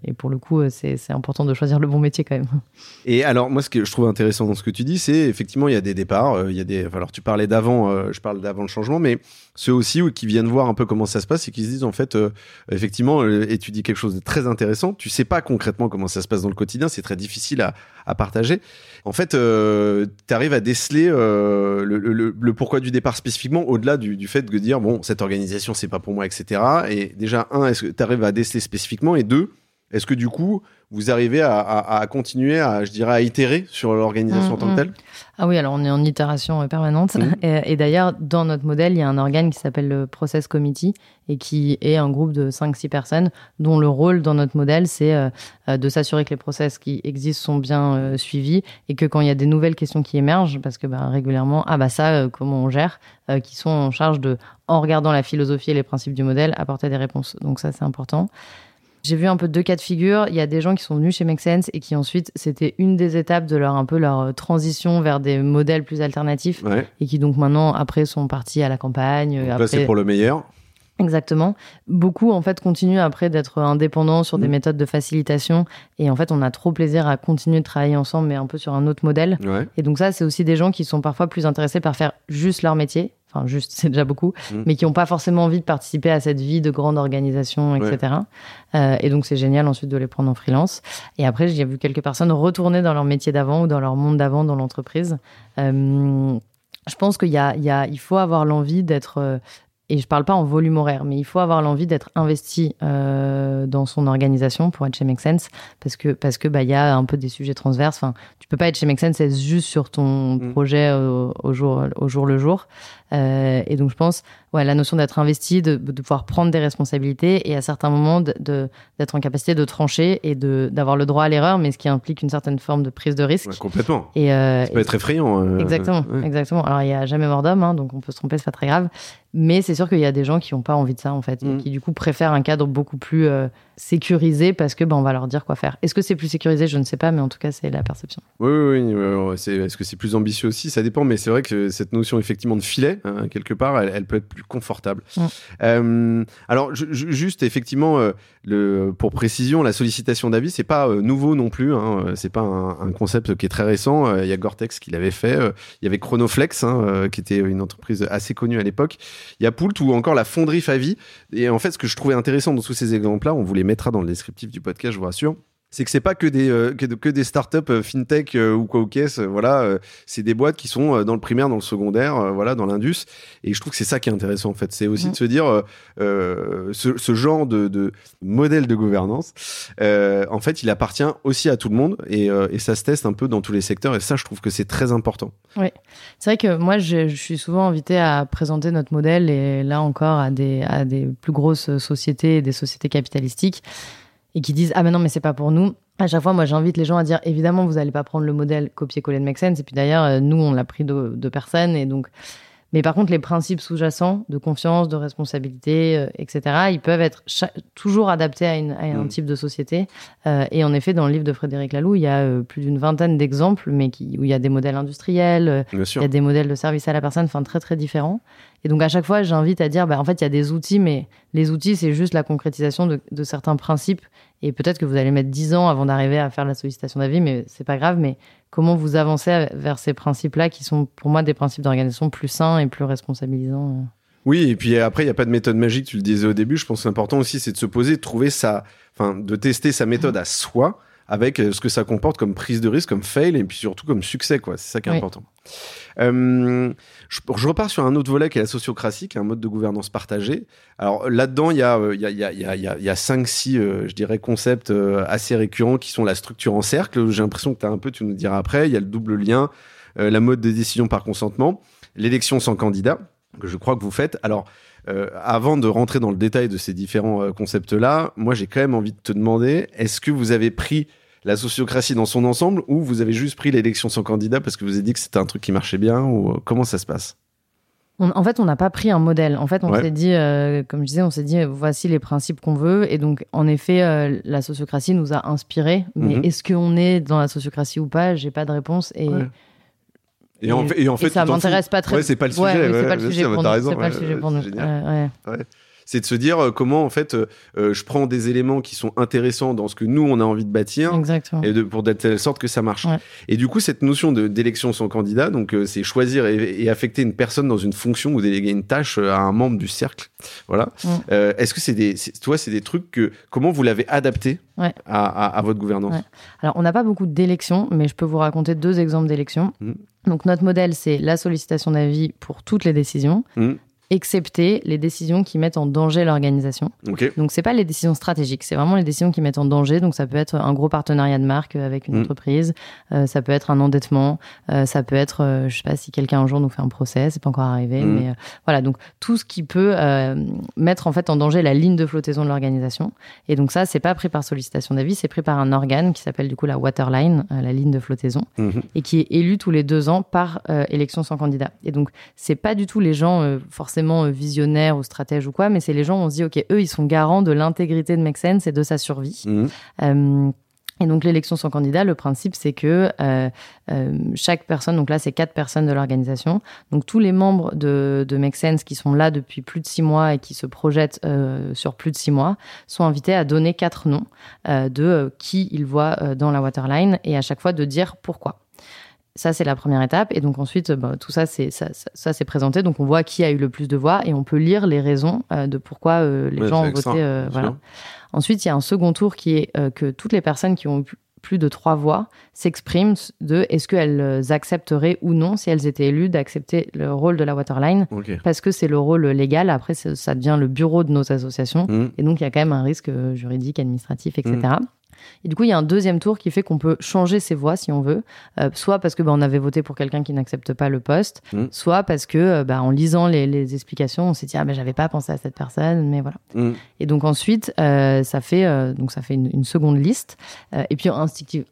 et pour le coup, c'est, c'est important de choisir le bon métier quand même. Et alors, moi, ce que je trouve intéressant dans ce que tu dis, c'est effectivement, il y a des départs, euh, il y a des, alors tu parlais d'avant, euh, je parle d'avant le changement, mais ceux aussi qui viennent voir un peu comment ça se passe et qui se disent, en fait, euh, effectivement, et tu dis quelque chose de très intéressant, tu sais pas concrètement comment ça se passe dans le quotidien, c'est très difficile à, à partager. En fait, tu arrives à déceler le, le, le, pourquoi du départ spécifiquement, au-delà du, du fait de dire bon, cette organisation c'est pas pour moi, etc. Et déjà un, est-ce que tu arrives à déceler spécifiquement? Et deux, est-ce que du coup vous arrivez à, continuer à, je dirais, à itérer sur l'organisation en tant que mm, mm. telle? Ah oui, alors on est en itération euh, permanente. Mm. Et, d'ailleurs, dans notre modèle, il y a un organe qui s'appelle le Process Committee et qui est un groupe de 5-6 personnes dont le rôle dans notre modèle, c'est euh, euh, de s'assurer que les process qui existent sont bien suivis et que quand il y a des nouvelles questions qui émergent, parce que bah, régulièrement, ah bah ça, comment on gère, qui sont en charge de, en regardant la philosophie et les principes du modèle, apporter des réponses. Donc ça, c'est important. J'ai vu un peu deux cas de figure. Il y a des gens qui sont venus chez Make Sense et qui ensuite, c'était une des étapes de leur un peu leur euh, transition vers des modèles plus alternatifs et qui donc maintenant après sont partis à la campagne. Donc là, c'est pour le meilleur. Exactement. Beaucoup en fait continuent après d'être indépendants sur des mmh. méthodes de facilitation et en fait on a trop plaisir à continuer de travailler ensemble mais un peu sur un autre modèle. Et donc ça c'est aussi des gens qui sont parfois plus intéressés par faire juste leur métier enfin juste c'est déjà beaucoup, mm. mais qui n'ont pas forcément envie de participer à cette vie de grande organisation, etc. Euh, et donc c'est génial ensuite de les prendre en freelance. Et après j'ai vu quelques personnes retourner dans leur métier d'avant ou dans leur monde d'avant dans l'entreprise. Euh, je pense qu'il y a, il y a, il faut avoir l'envie d'être euh, et je parle pas en volume horaire, mais il faut avoir l'envie d'être investi euh, dans son organisation pour être chez Make Sense, parce que parce que bah il y a un peu des sujets transverses. Enfin, tu peux pas être chez Make Sense juste sur ton mm. projet au, jour au jour le jour. Euh, et donc je pense, ouais, la notion d'être investi, de, de, pouvoir prendre des responsabilités et à certains moments d'être en capacité de trancher et d'avoir le droit à l'erreur, mais ce qui implique une certaine forme de prise de risque. complètement. Et euh, ça peut être effrayant. Euh, exactement, exactement. Alors il y a jamais mort d'homme, hein, donc on peut se tromper, c'est pas très grave. Mais c'est sûr qu'il y a des gens qui n'ont pas envie de ça en fait, et mm. qui du coup préfèrent un cadre beaucoup plus euh, sécurisé parce que ben on va leur dire quoi faire. Est-ce que c'est plus sécurisé? Je ne sais pas, mais en tout cas c'est la perception. Oui, oui, oui. Est-ce que c'est plus ambitieux aussi? Ça dépend, mais c'est vrai que cette notion effectivement de filet, hein, quelque part, elle, peut être plus confortable. Mm. Euh, alors juste effectivement, euh, le, pour précision, la sollicitation d'avis, c'est pas nouveau non plus. Hein, c'est pas un, concept qui est très récent. Il y a Gore-Tex qui l'avait fait. Il y avait Chronoflex, hein, qui était une entreprise assez connue à l'époque. Il y a Poult ou encore la fonderie Favi. Et en fait, ce que je trouvais intéressant dans tous ces exemples-là, on les mettra dans le descriptif du podcast, je vous rassure c'est que c'est pas que des euh, que, des startups euh, fintech euh, ou quoi ou qu'est-ce voilà c'est des boîtes qui sont dans le primaire dans le secondaire voilà dans l'indus. Et je trouve que c'est ça qui est intéressant en fait. C'est aussi de se dire ce, genre de, de, modèle de gouvernance en fait il appartient aussi à tout le monde. Et, et, ça se teste un peu dans tous les secteurs. Et ça je trouve que c'est très important. Oui. C'est vrai que moi je, je suis souvent invité à présenter notre modèle et là encore à des à des plus grosses sociétés des sociétés capitalistiques et qui disent ah mais non mais c'est pas pour nous. À chaque fois, moi j'invite les gens à dire évidemment vous allez pas prendre le modèle copier-coller de Make Sense et puis d'ailleurs euh, nous on l'a pris de, de personnes et donc mais par contre, les principes sous-jacents de confiance, de responsabilité, euh, etc., ils peuvent être toujours adaptés à, une, à un mm. type de société. Euh, et en effet, dans le livre de Frédéric Laloux, il y a euh, plus d'une vingtaine d'exemples, mais qui, où il y a des modèles industriels, il y a des modèles de service à la personne, enfin très très différents. Et donc à chaque fois, j'invite à dire, bah, en fait, il y a des outils, mais les outils, c'est juste la concrétisation de, de certains principes. Et peut-être que vous allez mettre dix ans avant d'arriver à faire la sollicitation d'avis, mais c'est pas grave. Mais comment vous avancez vers ces principes-là qui sont pour moi des principes d'organisation plus sains et plus responsabilisants euh. oui, et puis après, il n'y a pas de méthode magique, tu le disais au début. Je pense que l'important aussi, c'est de se poser, de trouver sa, enfin, de tester sa méthode à soi avec euh, ce que ça comporte comme prise de risque, comme fail, et puis surtout comme succès, quoi. C'est ça qui est important. Euh, je, je, repars sur un autre volet qui est la sociocratie, qui est un mode de gouvernance partagé. Alors là-dedans, il y a, il y a, il y a, il y a, il y a cinq, six, euh, je dirais, concepts euh, assez récurrents qui sont la structure en cercle. J'ai l'impression que tu as un peu, tu nous diras après. Il y a le double lien, la mode de décision par consentement, l'élection sans candidat, que je crois que vous faites. Alors, euh, avant de rentrer dans le détail de ces différents euh, concepts-là, moi j'ai quand même envie de te demander, est-ce que vous avez pris la sociocratie dans son ensemble ou vous avez juste pris l'élection sans candidat parce que vous avez dit que c'était un truc qui marchait bien ou euh, comment ça se passe? En fait, on n'a pas pris un modèle. En fait, on s'est dit, comme je disais, on s'est dit, voici les principes qu'on veut. Et donc, en effet, la sociocratie nous a inspiré. Mais mhm. est-ce qu'on est dans la sociocratie ou pas? J'ai pas de réponse. Et et, en fait, et en fait ça m'intéresse pas très. Ouais, c'est pas le sujet. Ouais, c'est pas le sujet pour nous. C'est pas le sujet pour nous. C'est de se dire euh, comment en fait euh, je prends des éléments qui sont intéressants dans ce que nous on a envie de bâtir Exactement. et de, pour de telle sorte que ça marche. Et du coup cette notion de d'élection sans candidat, donc euh, c'est choisir et, affecter une personne dans une fonction ou déléguer une tâche à un membre du cercle. Voilà. Est-ce que c'est des, toi c'est des trucs que comment vous l'avez adapté à, à, votre gouvernance? Alors on n'a pas beaucoup d'élections, mais je peux vous raconter deux exemples d'élections. Mmh. Donc notre modèle, c'est la sollicitation d'avis pour toutes les décisions. Mmh excepté les décisions qui mettent en danger l'organisation. Donc Donc c'est pas les décisions stratégiques, c'est vraiment les décisions qui mettent en danger. Donc ça peut être un gros partenariat de marque avec une mm. entreprise, euh, ça peut être un endettement, euh, ça peut être, euh, je sais pas si quelqu'un un jour nous fait un procès, c'est pas encore arrivé, mm. mais voilà. Donc tout ce qui peut mettre en fait en danger la ligne de flottaison de l'organisation. Et donc ça c'est pas pris par sollicitation d'avis, c'est pris par un organe qui s'appelle du coup la waterline, la ligne de flottaison, mm-hmm. et qui est élu tous les deux ans par élection sans candidat. Et donc c'est pas du tout les gens forcément euh, visionnaire ou stratège ou quoi, mais c'est les gens, on se dit, OK, eux, ils sont garants de l'intégrité de Make Sense et de sa survie. Mhm. Euh, et donc l'élection sans candidat, le principe c'est que euh, chaque personne, donc là c'est quatre personnes de l'organisation, donc tous les membres de, de Make Sense qui sont là depuis plus de six mois et qui se projettent sur plus de six mois, sont invités à donner quatre noms de qui ils voient dans la waterline et à chaque fois de dire pourquoi. Ça, c'est la première étape. Et donc ensuite, bah, tout ça, c'est ça, ça, c'est présenté. Donc on voit qui a eu le plus de voix et on peut lire les raisons euh, de pourquoi euh, les gens ont voté. Euh, voilà. Ensuite, il y a un second tour qui est que toutes les personnes qui ont eu plus de trois voix s'expriment de est-ce qu'elles accepteraient ou non, si elles étaient élues, d'accepter le rôle de la waterline. Parce que c'est le rôle légal. Après, ça devient le bureau de nos associations. Mmh. Et donc, il y a quand même un risque juridique, administratif, etc. Et du coup, il y a un deuxième tour qui fait qu'on peut changer ses voix si on veut, euh, soit parce que bah, on avait voté pour quelqu'un qui n'accepte pas le poste, mm. soit parce que euh, bah, en lisant les, explications, on s'est dit ah ben j'avais pas pensé à cette personne, mais voilà. Mm. Et donc ensuite, euh, ça fait donc ça fait une, seconde liste. et puis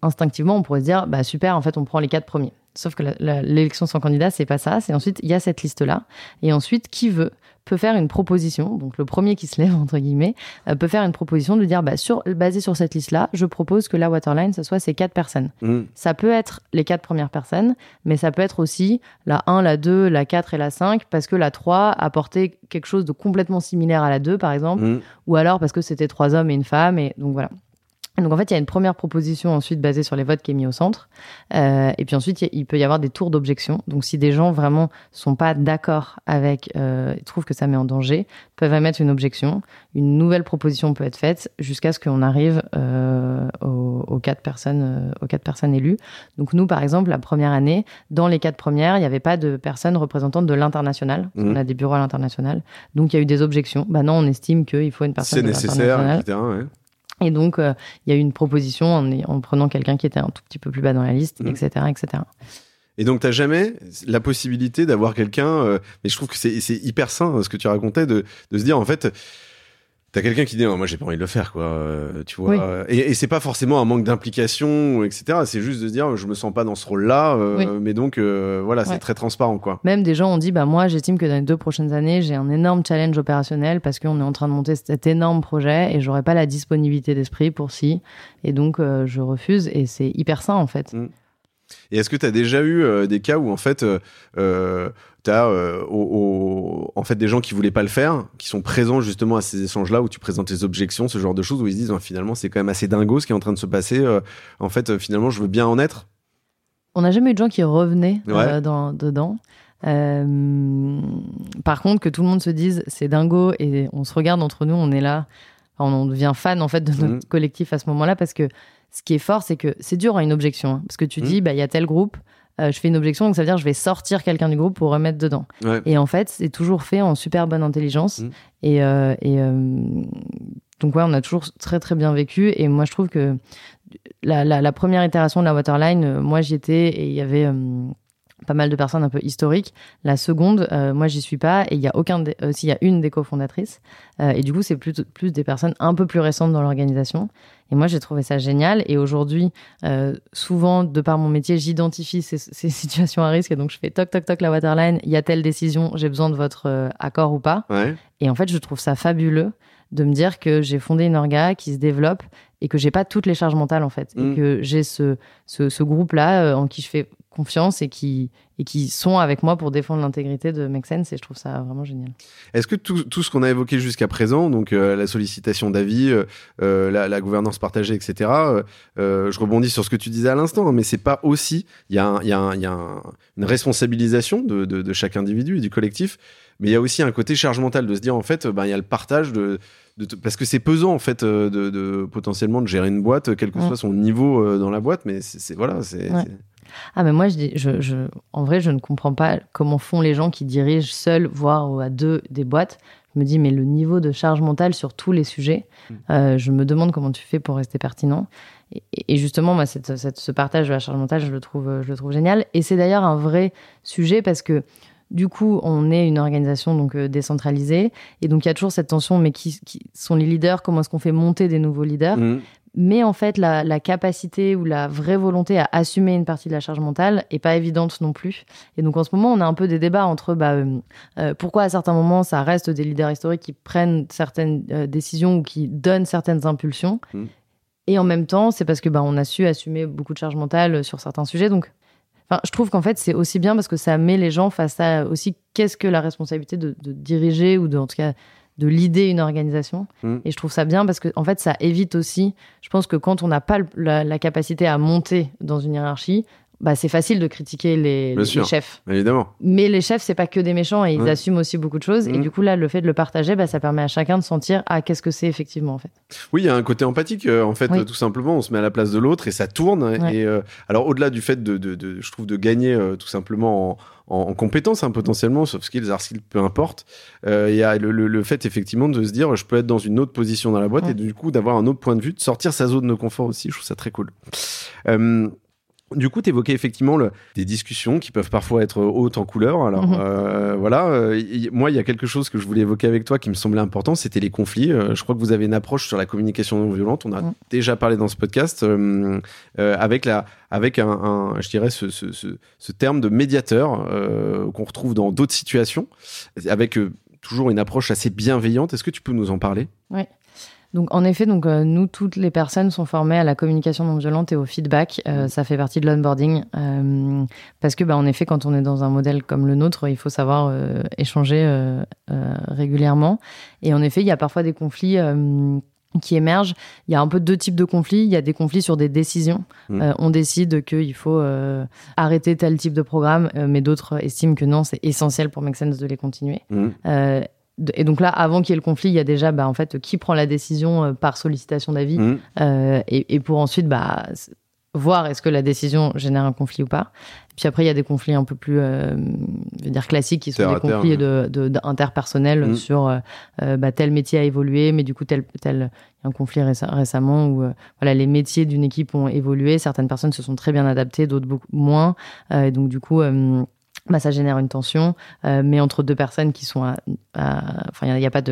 instinctivement, on pourrait se dire bah super, en fait, on prend les quatre premiers. Sauf que l'élection sans candidat, c'est pas ça. C'est ensuite, il y a cette liste-là. Et ensuite, qui veut? Peut faire une proposition, donc le premier qui se lève, entre guillemets, euh, peut faire une proposition de dire, bah, sur, basé sur cette liste-là, je propose que la waterline, ce soit ces quatre personnes. Mmh. Ça peut être les quatre premières personnes, mais ça peut être aussi la 1, la 2, la 4 et la 5, parce que la 3 apportait quelque chose de complètement similaire à la 2, par exemple, mmh. ou alors parce que c'était trois hommes et une femme, et donc voilà. Donc en fait, il y a une première proposition ensuite basée sur les votes qui est mise au centre. Euh, et puis ensuite, il peut y avoir des tours d'objection. Donc si des gens vraiment sont pas d'accord avec, euh, trouvent que ça met en danger, peuvent émettre une objection. Une nouvelle proposition peut être faite jusqu'à ce qu'on arrive euh, aux, quatre personnes, euh, aux quatre personnes élues. Donc nous, par exemple, la première année, dans les quatre premières, il n'y avait pas de personnes représentantes de l'international. Mmh. On a des bureaux à l'international. Donc il y a eu des objections. Bah non, on estime qu'il faut une personne. C'est nécessaire, etc. Ouais. Et donc, euh, il y a eu une proposition en, en prenant quelqu'un qui était un tout petit peu plus bas dans la liste, etc., mmh. etc. Et donc, tu n'as jamais la possibilité d'avoir quelqu'un, euh, mais je trouve que c'est hyper sain ce que tu racontais, de, de se dire, en fait, T'as quelqu'un qui dit moi j'ai pas envie de le faire quoi, euh, tu vois. Et, et c'est pas forcément un manque d'implication, etc. C'est juste de se dire je me sens pas dans ce rôle-là, euh, mais donc euh, voilà c'est très transparent quoi. Même des gens ont dit bah moi j'estime que dans les deux prochaines années j'ai un énorme challenge opérationnel parce qu'on est en train de monter cet énorme projet et j'aurais pas la disponibilité d'esprit pour si et donc je refuse et c'est hyper sain en fait. Mm. Et est-ce que tu as déjà eu des cas où en fait tu as euh, en fait des gens qui voulaient pas le faire, qui sont présents justement à ces échanges-là où tu présentes tes objections, ce genre de choses où ils se disent oh, finalement c'est quand même assez dingo ce qui est en train de se passer. Euh, en fait, euh, finalement, je veux bien en être. On n'a jamais eu de gens qui revenaient dans, dedans. par contre, que tout le monde se dise c'est dingo et on se regarde entre nous, on est là, on devient fan en fait de notre mmh. collectif à ce moment-là parce que ce qui est fort, c'est que c'est dur à une objection hein, parce que tu mmh. dis bah il y a tel groupe, euh, je fais une objection, donc ça veut dire que je vais sortir quelqu'un du groupe pour remettre dedans. Et en fait, c'est toujours fait en super bonne intelligence. Mm. Et, euh, et euh, donc, ouais, on a toujours très, très bien vécu. Et moi, je trouve que la, la, première itération de la Waterline, moi, j'y étais et il y avait pas mal de personnes un peu historiques. La seconde, euh, moi, j'y suis pas. Et il y a aucun, euh, s'il y a une des cofondatrices. Euh, et du coup, c'est plus, plus des personnes un peu plus récentes dans l'organisation. Et moi, j'ai trouvé ça génial. Et aujourd'hui, souvent, de par mon métier, j'identifie ces, ces, situations à risque. Et donc, je fais toc, toc, toc, la waterline. Il y a telle décision. J'ai besoin de votre accord ou pas. Ouais. Et en fait, je trouve ça fabuleux de me dire que j'ai fondé une orga qui se développe et que j'ai pas toutes les charges mentales en fait et Mm. que j'ai ce, ce, ce groupe là en qui je fais confiance et qui et qui sont avec moi pour défendre l'intégrité de Make Sense et je trouve ça vraiment génial. Est-ce que tout, tout ce qu'on a évoqué jusqu'à présent, donc euh, la sollicitation d'avis, euh, euh, la, la gouvernance partagée, etc., euh, euh, je rebondis sur ce que tu disais à l'instant, hein, mais c'est pas aussi, il y a, un- y a, un- y a un- une responsabilisation de, de, de chaque individu et du collectif, mais il y a aussi un côté charge mentale de se dire en fait, ben, il y a le partage de, parce que c'est pesant en fait euh, de, de potentiellement de gérer une boîte, quel que Mm. soit son niveau euh, dans la boîte, mais c'est voilà, c'est Ouais. Ah mais moi je dis je, je en vrai je ne comprends pas comment font les gens qui dirigent seuls voire à deux des boîtes. Je me dis mais le niveau de charge mentale sur tous les sujets, Mm. euh, je me demande comment tu fais pour rester pertinent. Et, et justement moi cette, cette- ce partage de la charge mentale je le trouve je le trouve génial et c'est d'ailleurs un vrai sujet parce que du coup, on est une organisation donc euh, décentralisée et donc il y a toujours cette tension. Mais qui, qui sont les leaders Comment est-ce qu'on fait monter des nouveaux leaders? Mm. mais en fait, la, la capacité ou la vraie volonté à assumer une partie de la charge mentale est pas évidente non plus. Et donc en ce moment, on a un peu des débats entre bah, euh, euh, pourquoi à certains moments ça reste des leaders historiques qui prennent certaines euh, décisions ou qui donnent certaines impulsions. Mm. Et en même temps, c'est parce que bah, on a su assumer beaucoup de charge mentale sur certains sujets. Donc, enfin, je trouve qu'en fait, c'est aussi bien parce que ça met les gens face à aussi qu'est-ce que la responsabilité de, de diriger ou de, en tout cas de l'idée une organisation. Mm. Et je trouve ça bien parce que en fait, ça évite aussi. Je pense que quand on n'a pas le- la, la capacité à monter dans une hiérarchie, bah, c'est facile de critiquer les, chefs. évidemment. Mais les chefs, c'est pas que des méchants et ils Ouais. assument aussi beaucoup de choses. Et Mm. du coup, là, le fait de le partager, bah, ça permet à chacun de sentir ah qu'est-ce que c'est effectivement en fait. Oui, il y a un côté empathique, euh, en fait, Oui. tout simplement. On se met à la place de l'autre et ça tourne. Ouais. Et euh, alors, au-delà du fait de, de, de- je trouve, de gagner euh, tout simplement en, en, en compétences, hein, potentiellement, soft skills, hard skills, peu importe, euh, il y a le, le, le fait, effectivement, de se dire, je peux être dans une autre position dans la boîte Ouais. et du coup, d'avoir un autre point de vue, de sortir sa zone de confort aussi. Je trouve ça très cool. Euh, du coup, tu évoquais effectivement le- des discussions qui peuvent parfois être hautes en couleur. Alors Mhm. euh, voilà, euh, y- moi, il y a quelque chose que je voulais évoquer avec toi qui me semblait important, c'était les conflits. Euh, je crois que vous avez une approche sur la communication non violente. On a Mhm. déjà parlé dans ce podcast avec la, avec un, un- je dirais, ce, ce, ce, ce terme de médiateur qu'on retrouve dans d'autres situations, avec toujours une approche assez bienveillante. Est-ce que tu peux nous en parler? Donc en effet, donc euh, nous toutes les personnes sont formées à la communication non violente et au feedback. Euh, ça fait partie de l'onboarding euh, parce que bah, en effet, quand on est dans un modèle comme le nôtre, il faut savoir échanger régulièrement. Et en effet, il y a parfois des conflits. qui émergent. Il y a un peu deux types de conflits. Il y a des conflits sur des décisions. Mm. Euh, on décide qu'il faut euh, arrêter tel type de programme, euh, mais d'autres estiment que non, c'est essentiel pour Make Sense de les continuer. Mhm. Et donc là, avant qu'il y ait le conflit, il y a déjà bah, en fait, qui prend la décision euh, par sollicitation d'avis Mhm. euh, et, et pour ensuite bah, voir est-ce que la décision génère un conflit ou pas. Puis après, il y a des conflits un peu plus euh, je veux dire classiques qui sont Terre des conflits de, de- interpersonnels Mm. sur euh, bah, tel métier a évolué, mais du coup, tel, tel, il y a un conflit réce- récemment où euh, voilà, les métiers d'une équipe ont évolué. Certaines personnes se sont très bien adaptées, d'autres beaucoup moins. Et donc, du coup, bah, ça génère une tension, euh, mais entre deux personnes qui sont Enfin, il n'y a, pas de,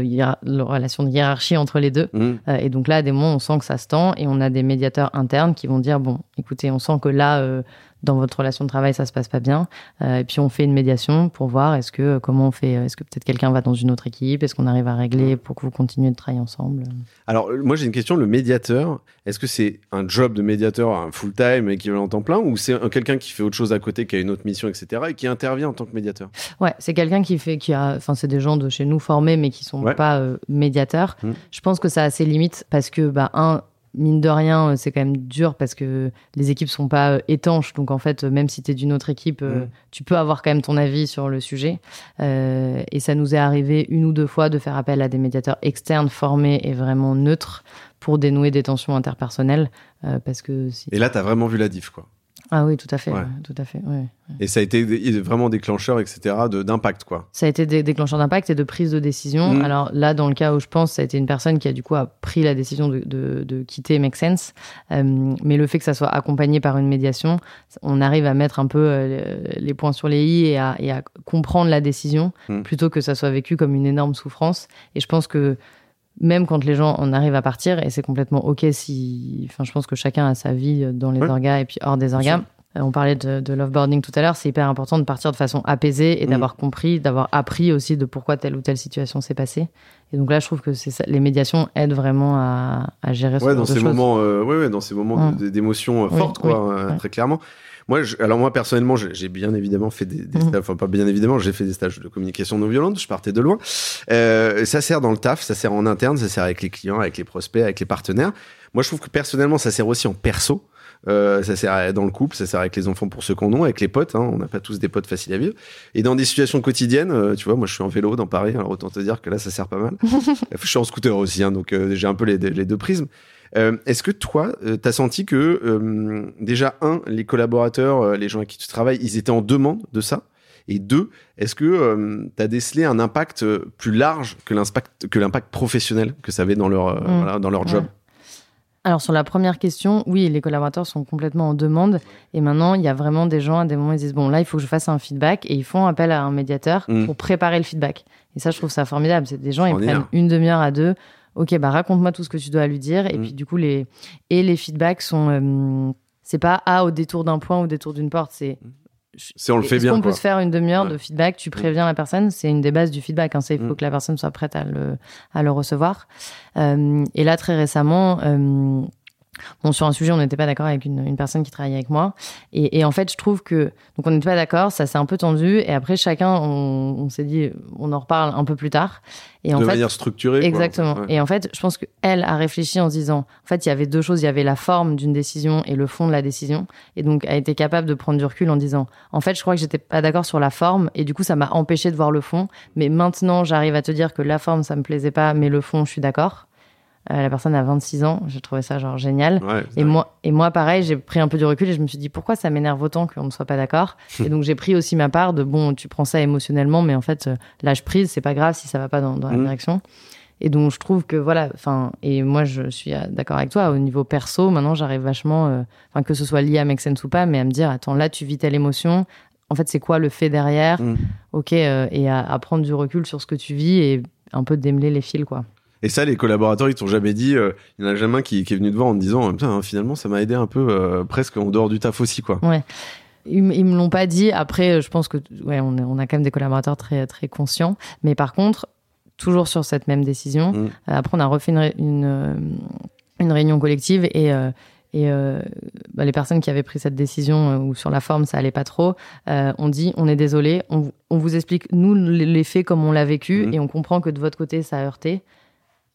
relation de hiérarchie entre les deux. Mhm. Euh, et donc là, à des moments, on sent que ça se tend et on a des médiateurs internes qui vont dire bon, écoutez, on sent que là, euh, dans votre relation de travail, ça se passe pas bien. Euh, et puis on fait une médiation pour voir est-ce que comment on fait, est-ce que peut-être quelqu'un va dans une autre équipe, est-ce qu'on arrive à régler pour que vous continuiez de travailler ensemble? Alors, euh, moi, j'ai une question. Le médiateur, est-ce que c'est un job de médiateur, un full-time équivalent temps plein, ou c'est un- quelqu'un qui fait autre chose à côté, qui a une autre mission, etc., et qui intervient en tant que médiateur? Ouais, c'est quelqu'un qui fait, qui a, enfin, c'est des gens de chez nous formés, mais qui sont Ouais. pas euh, médiateurs. Mm. Je pense que ça a ses limites parce que, bah, un, mine de rien, euh, c'est quand même dur parce que les équipes sont pas euh, étanches. Donc, en fait, même si tu es d'une autre équipe, euh, Mm. tu peux avoir quand même ton avis sur le sujet. Euh, et ça nous est arrivé une ou deux fois de faire appel à des médiateurs externes formés et vraiment neutres pour dénouer des tensions interpersonnelles. euh, parce que si- Et là, t'as vraiment vu la diff, quoi. Ah oui, tout à fait, Ouais. tout à fait. ouais. Et ça a été vraiment déclencheur, etc., de- d'impact, quoi. Ça a été des déclencheurs d'impact et de prise de décision. Mm. Alors là, dans le cas où je pense, ça a été une personne qui a du coup a pris la décision de, de, de quitter Make Sense. Euh, mais le fait que ça soit accompagné par une médiation, on arrive à mettre un peu euh, les points sur les i et à, et à comprendre la décision Mm. plutôt que ça soit vécu comme une énorme souffrance. Et je pense que même quand les gens en arrivent à partir, et c'est complètement ok si, enfin, je pense que chacun a sa vie dans les orgas et puis hors des orgas. Euh, On parlait de, de loveboarding tout à l'heure, c'est hyper important de partir de façon apaisée et Mm. d'avoir compris, d'avoir appris aussi de pourquoi telle ou telle situation s'est passée. Et donc là, je trouve que ça, les médiations aident vraiment à, à gérer ce Ouais, genre dans de ces choses. moments, euh, ouais, ouais, dans ces moments Mm. d'émotions euh, Oui, fortes, quoi, oui, euh, ouais. très clairement. Moi, je- alors moi personnellement, j'ai bien évidemment fait des, des Mhm. stages, enfin pas bien évidemment, j'ai fait des stages de communication non violente. Je partais de loin. Euh, ça sert dans le taf, ça sert en interne, ça sert avec les clients, avec les prospects, avec les partenaires. Moi, je trouve que personnellement, ça sert aussi en perso. Euh, ça sert dans le couple, ça sert avec les enfants pour ceux qu'on a, avec les potes. Hein, on n'a pas tous des potes faciles à vivre. Et dans des situations quotidiennes, euh, tu vois, moi je suis en vélo dans Paris, alors autant te dire que là ça sert pas mal. je suis en scooter aussi, hein, donc euh, j'ai un peu les, les deux prismes. Euh, Est-ce que toi, euh, t'as senti que euh, déjà un, les collaborateurs, euh, les gens avec qui tu travailles, ils étaient en demande de ça? Et deux, est-ce que euh, t'as décelé un impact euh, plus large que l'impact que l'impact professionnel que ça avait dans leur euh, Mm. voilà, dans leur job? Ouais. Alors sur la première question, oui, les collaborateurs sont complètement en demande. Et maintenant, il y a vraiment des gens à des moments ils disent bon là, il faut que je fasse un feedback et ils font appel à un médiateur Mm. pour préparer le feedback. Et ça, je trouve ça formidable. C'est des gens ils prennent une demi-heure à deux. Ok, bah raconte-moi tout ce que tu dois lui dire. Et Mm. puis du coup les et les feedbacks sont euh, c'est pas ah au détour d'un point ou au détour d'une porte. C'est Si on le fait bien, qu'on quoi. peut se faire une demi-heure Ouais. de feedback? Tu préviens la personne, c'est une des bases du feedback. Hein, c'est il faut Mm. que la personne soit prête à le, à le recevoir. Euh, et là, très récemment, euh, bon, sur un sujet, on n'était pas d'accord avec une, une personne qui travaillait avec moi. Et, et en fait, je trouve que donc on n'était pas d'accord, ça s'est un peu tendu. Et après, chacun, on, on s'est dit, on en reparle un peu plus tard. Et en de fait, manière structurée. quoi. Exactement. Ouais. Et en fait, je pense qu'elle a réfléchi en se disant, en fait, il y avait deux choses. Il y avait la forme d'une décision et le fond de la décision. Et donc, a été capable de prendre du recul en disant, en fait, je crois que j'étais pas d'accord sur la forme. Et du coup, ça m'a empêché de voir le fond. Mais maintenant, j'arrive à te dire que la forme, ça me plaisait pas, mais le fond, je suis d'accord. Euh, la personne a 26 ans. J'ai trouvé ça genre génial. Ouais, Et moi, et moi, pareil, j'ai pris un peu du recul et je me suis dit pourquoi ça m'énerve autant qu'on ne soit pas d'accord. et donc j'ai pris aussi ma part de bon, tu prends ça émotionnellement, mais en fait, euh, lâche prise, c'est pas grave si ça va pas dans, dans la Mhm. direction. Et donc je trouve que voilà, enfin, et moi je suis euh, d'accord avec toi au niveau perso. Maintenant, j'arrive vachement, euh, enfin que ce soit lié à Make Sense ou pas, mais à me dire attends là, tu vis telle émotion. En fait, c'est quoi le fait derrière Mm. Ok, et à, à prendre du recul sur ce que tu vis et un peu démêler les fils, quoi. Et ça, les collaborateurs, ils t'ont jamais dit. euh, Il y en a jamais un qui, qui est venu te voir en te disant Putain, hein, finalement, ça m'a aidé un peu, euh, presque en dehors du taf aussi, quoi. Ils, m- ils me l'ont pas dit. Après, euh, je pense que ouais, on, a quand même des collaborateurs très très conscients. Mais par contre, toujours sur cette même décision. Mm. après, on a refait une, une, une réunion collective et et euh, bah, les personnes qui avaient pris cette décision euh, ou sur la forme ça allait pas trop, euh, on dit on est désolé, on, vous- on vous explique nous les faits comme on l'a vécu Mhm. et on comprend que de votre côté ça a heurté.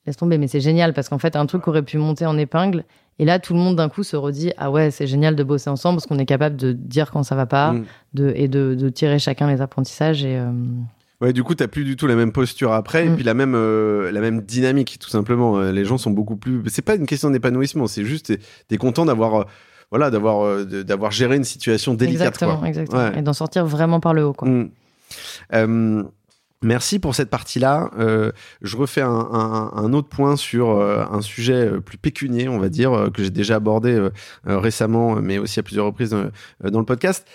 Laisse tomber, mais c'est génial parce qu'en fait un truc aurait pu monter en épingle et là tout le monde d'un coup se redit ah ouais c'est génial de bosser ensemble parce qu'on est capable de dire quand ça va pas Mm. de, et de, de tirer chacun les apprentissages et euh, Ouais, du coup, t'as plus du tout la même posture après, et Mm. puis la même, euh, la même dynamique, tout simplement. Euh, Les gens sont beaucoup plus. C'est pas une question d'épanouissement, c'est juste t'es, content d'avoir, euh, voilà, d'avoir, euh, géré une situation délicate, exactement, quoi. exactement. Ouais. et d'en sortir vraiment par le haut quoi. Mm. Merci pour cette partie-là. Euh, je refais un, un- un autre point sur euh, un sujet euh, plus pécunier, on va dire, euh, que j'ai déjà abordé euh, euh, récemment, mais aussi à plusieurs reprises euh, dans le podcast.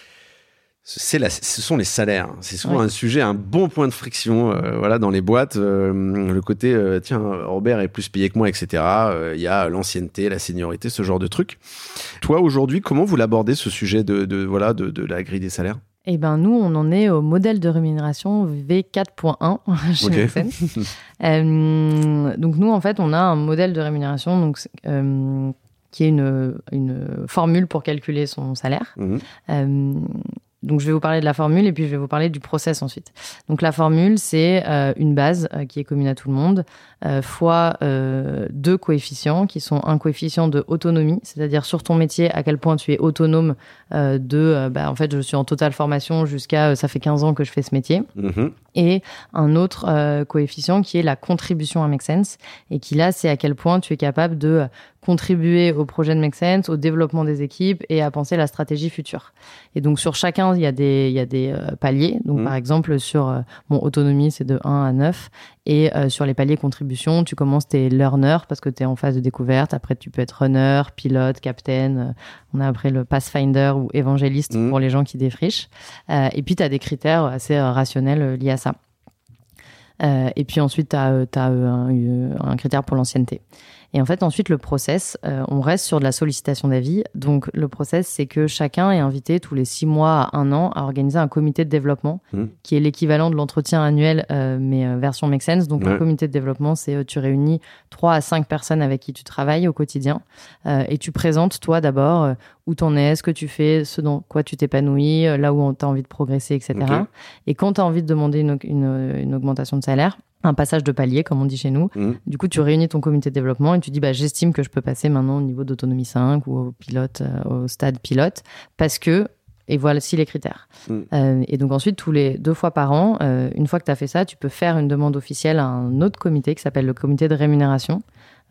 C'est la, ce sont les salaires. C'est souvent Ouais. un sujet, un bon point de friction, euh, voilà, dans les boîtes. euh, le côté, euh, tiens, Robert est plus payé que moi, etc. Euh, Il y a l'ancienneté, la seniorité, ce genre de trucs. Toi, aujourd'hui, comment vous l'abordez ce sujet de, de voilà, de, de la grille des salaires? Eh ben nous, on en est au modèle de rémunération V4.1 chez Ok. Nexen. Euh, donc nous, en fait, on a un modèle de rémunération donc, euh, qui est une, une formule pour calculer son salaire. Mhm. Euh, donc je vais vous parler de la formule et puis je vais vous parler du process ensuite. Donc la formule, c'est euh, une base euh, qui est commune à tout le monde, euh, fois euh, deux coefficients qui sont un coefficient de autonomie, c'est-à-dire sur ton métier à quel point tu es autonome euh, de, euh, bah, en fait, je suis en totale formation jusqu'à, euh, ça fait 15 ans que je fais ce métier Mhm. et un autre euh, coefficient qui est la contribution à Make Sense et qui là c'est à quel point tu es capable de contribuer au projet de Make Sense, au développement des équipes et à penser la stratégie future. Et donc sur chacun, il y a des, il y a des euh, paliers. Donc Mhm. par exemple, sur euh, mon autonomie, c'est de 1 à 9. Et euh, sur les paliers contribution, tu commences tes learner parce que tu es en phase de découverte. Après, tu peux être runner, pilote, captain. On a après le pathfinder ou évangéliste Mhm. pour les gens qui défrichent. Et puis, tu as des critères assez rationnels liés à ça. Et puis ensuite, tu as, un, un critère pour l'ancienneté. Et en fait, ensuite, le process, euh, on reste sur de la sollicitation d'avis. Donc, le process, c'est que chacun est invité tous les six mois à un an à organiser un comité de développement Mhm. qui est l'équivalent de l'entretien annuel, euh, mais euh, version Make Sense. Donc, Ouais. un comité de développement, c'est tu réunis trois à cinq personnes avec qui tu travailles au quotidien et tu présentes, toi, d'abord, où t'en es, ce que tu fais, ce dans quoi tu t'épanouis, là où tu as envie de progresser, etc. Et quand tu as envie de demander une, une- une augmentation de salaire, un passage de palier, comme on dit chez nous, Mhm. du coup, tu réunis ton comité de développement et tu dis, bah, j'estime que je peux passer maintenant au niveau d'autonomie 5 ou au pilote, euh, au stade pilote, parce que, et voici les critères. Mm. Euh, et donc ensuite, tous les deux fois par an, euh, une fois que tu as fait ça, tu peux faire une demande officielle à un autre comité qui s'appelle le comité de rémunération,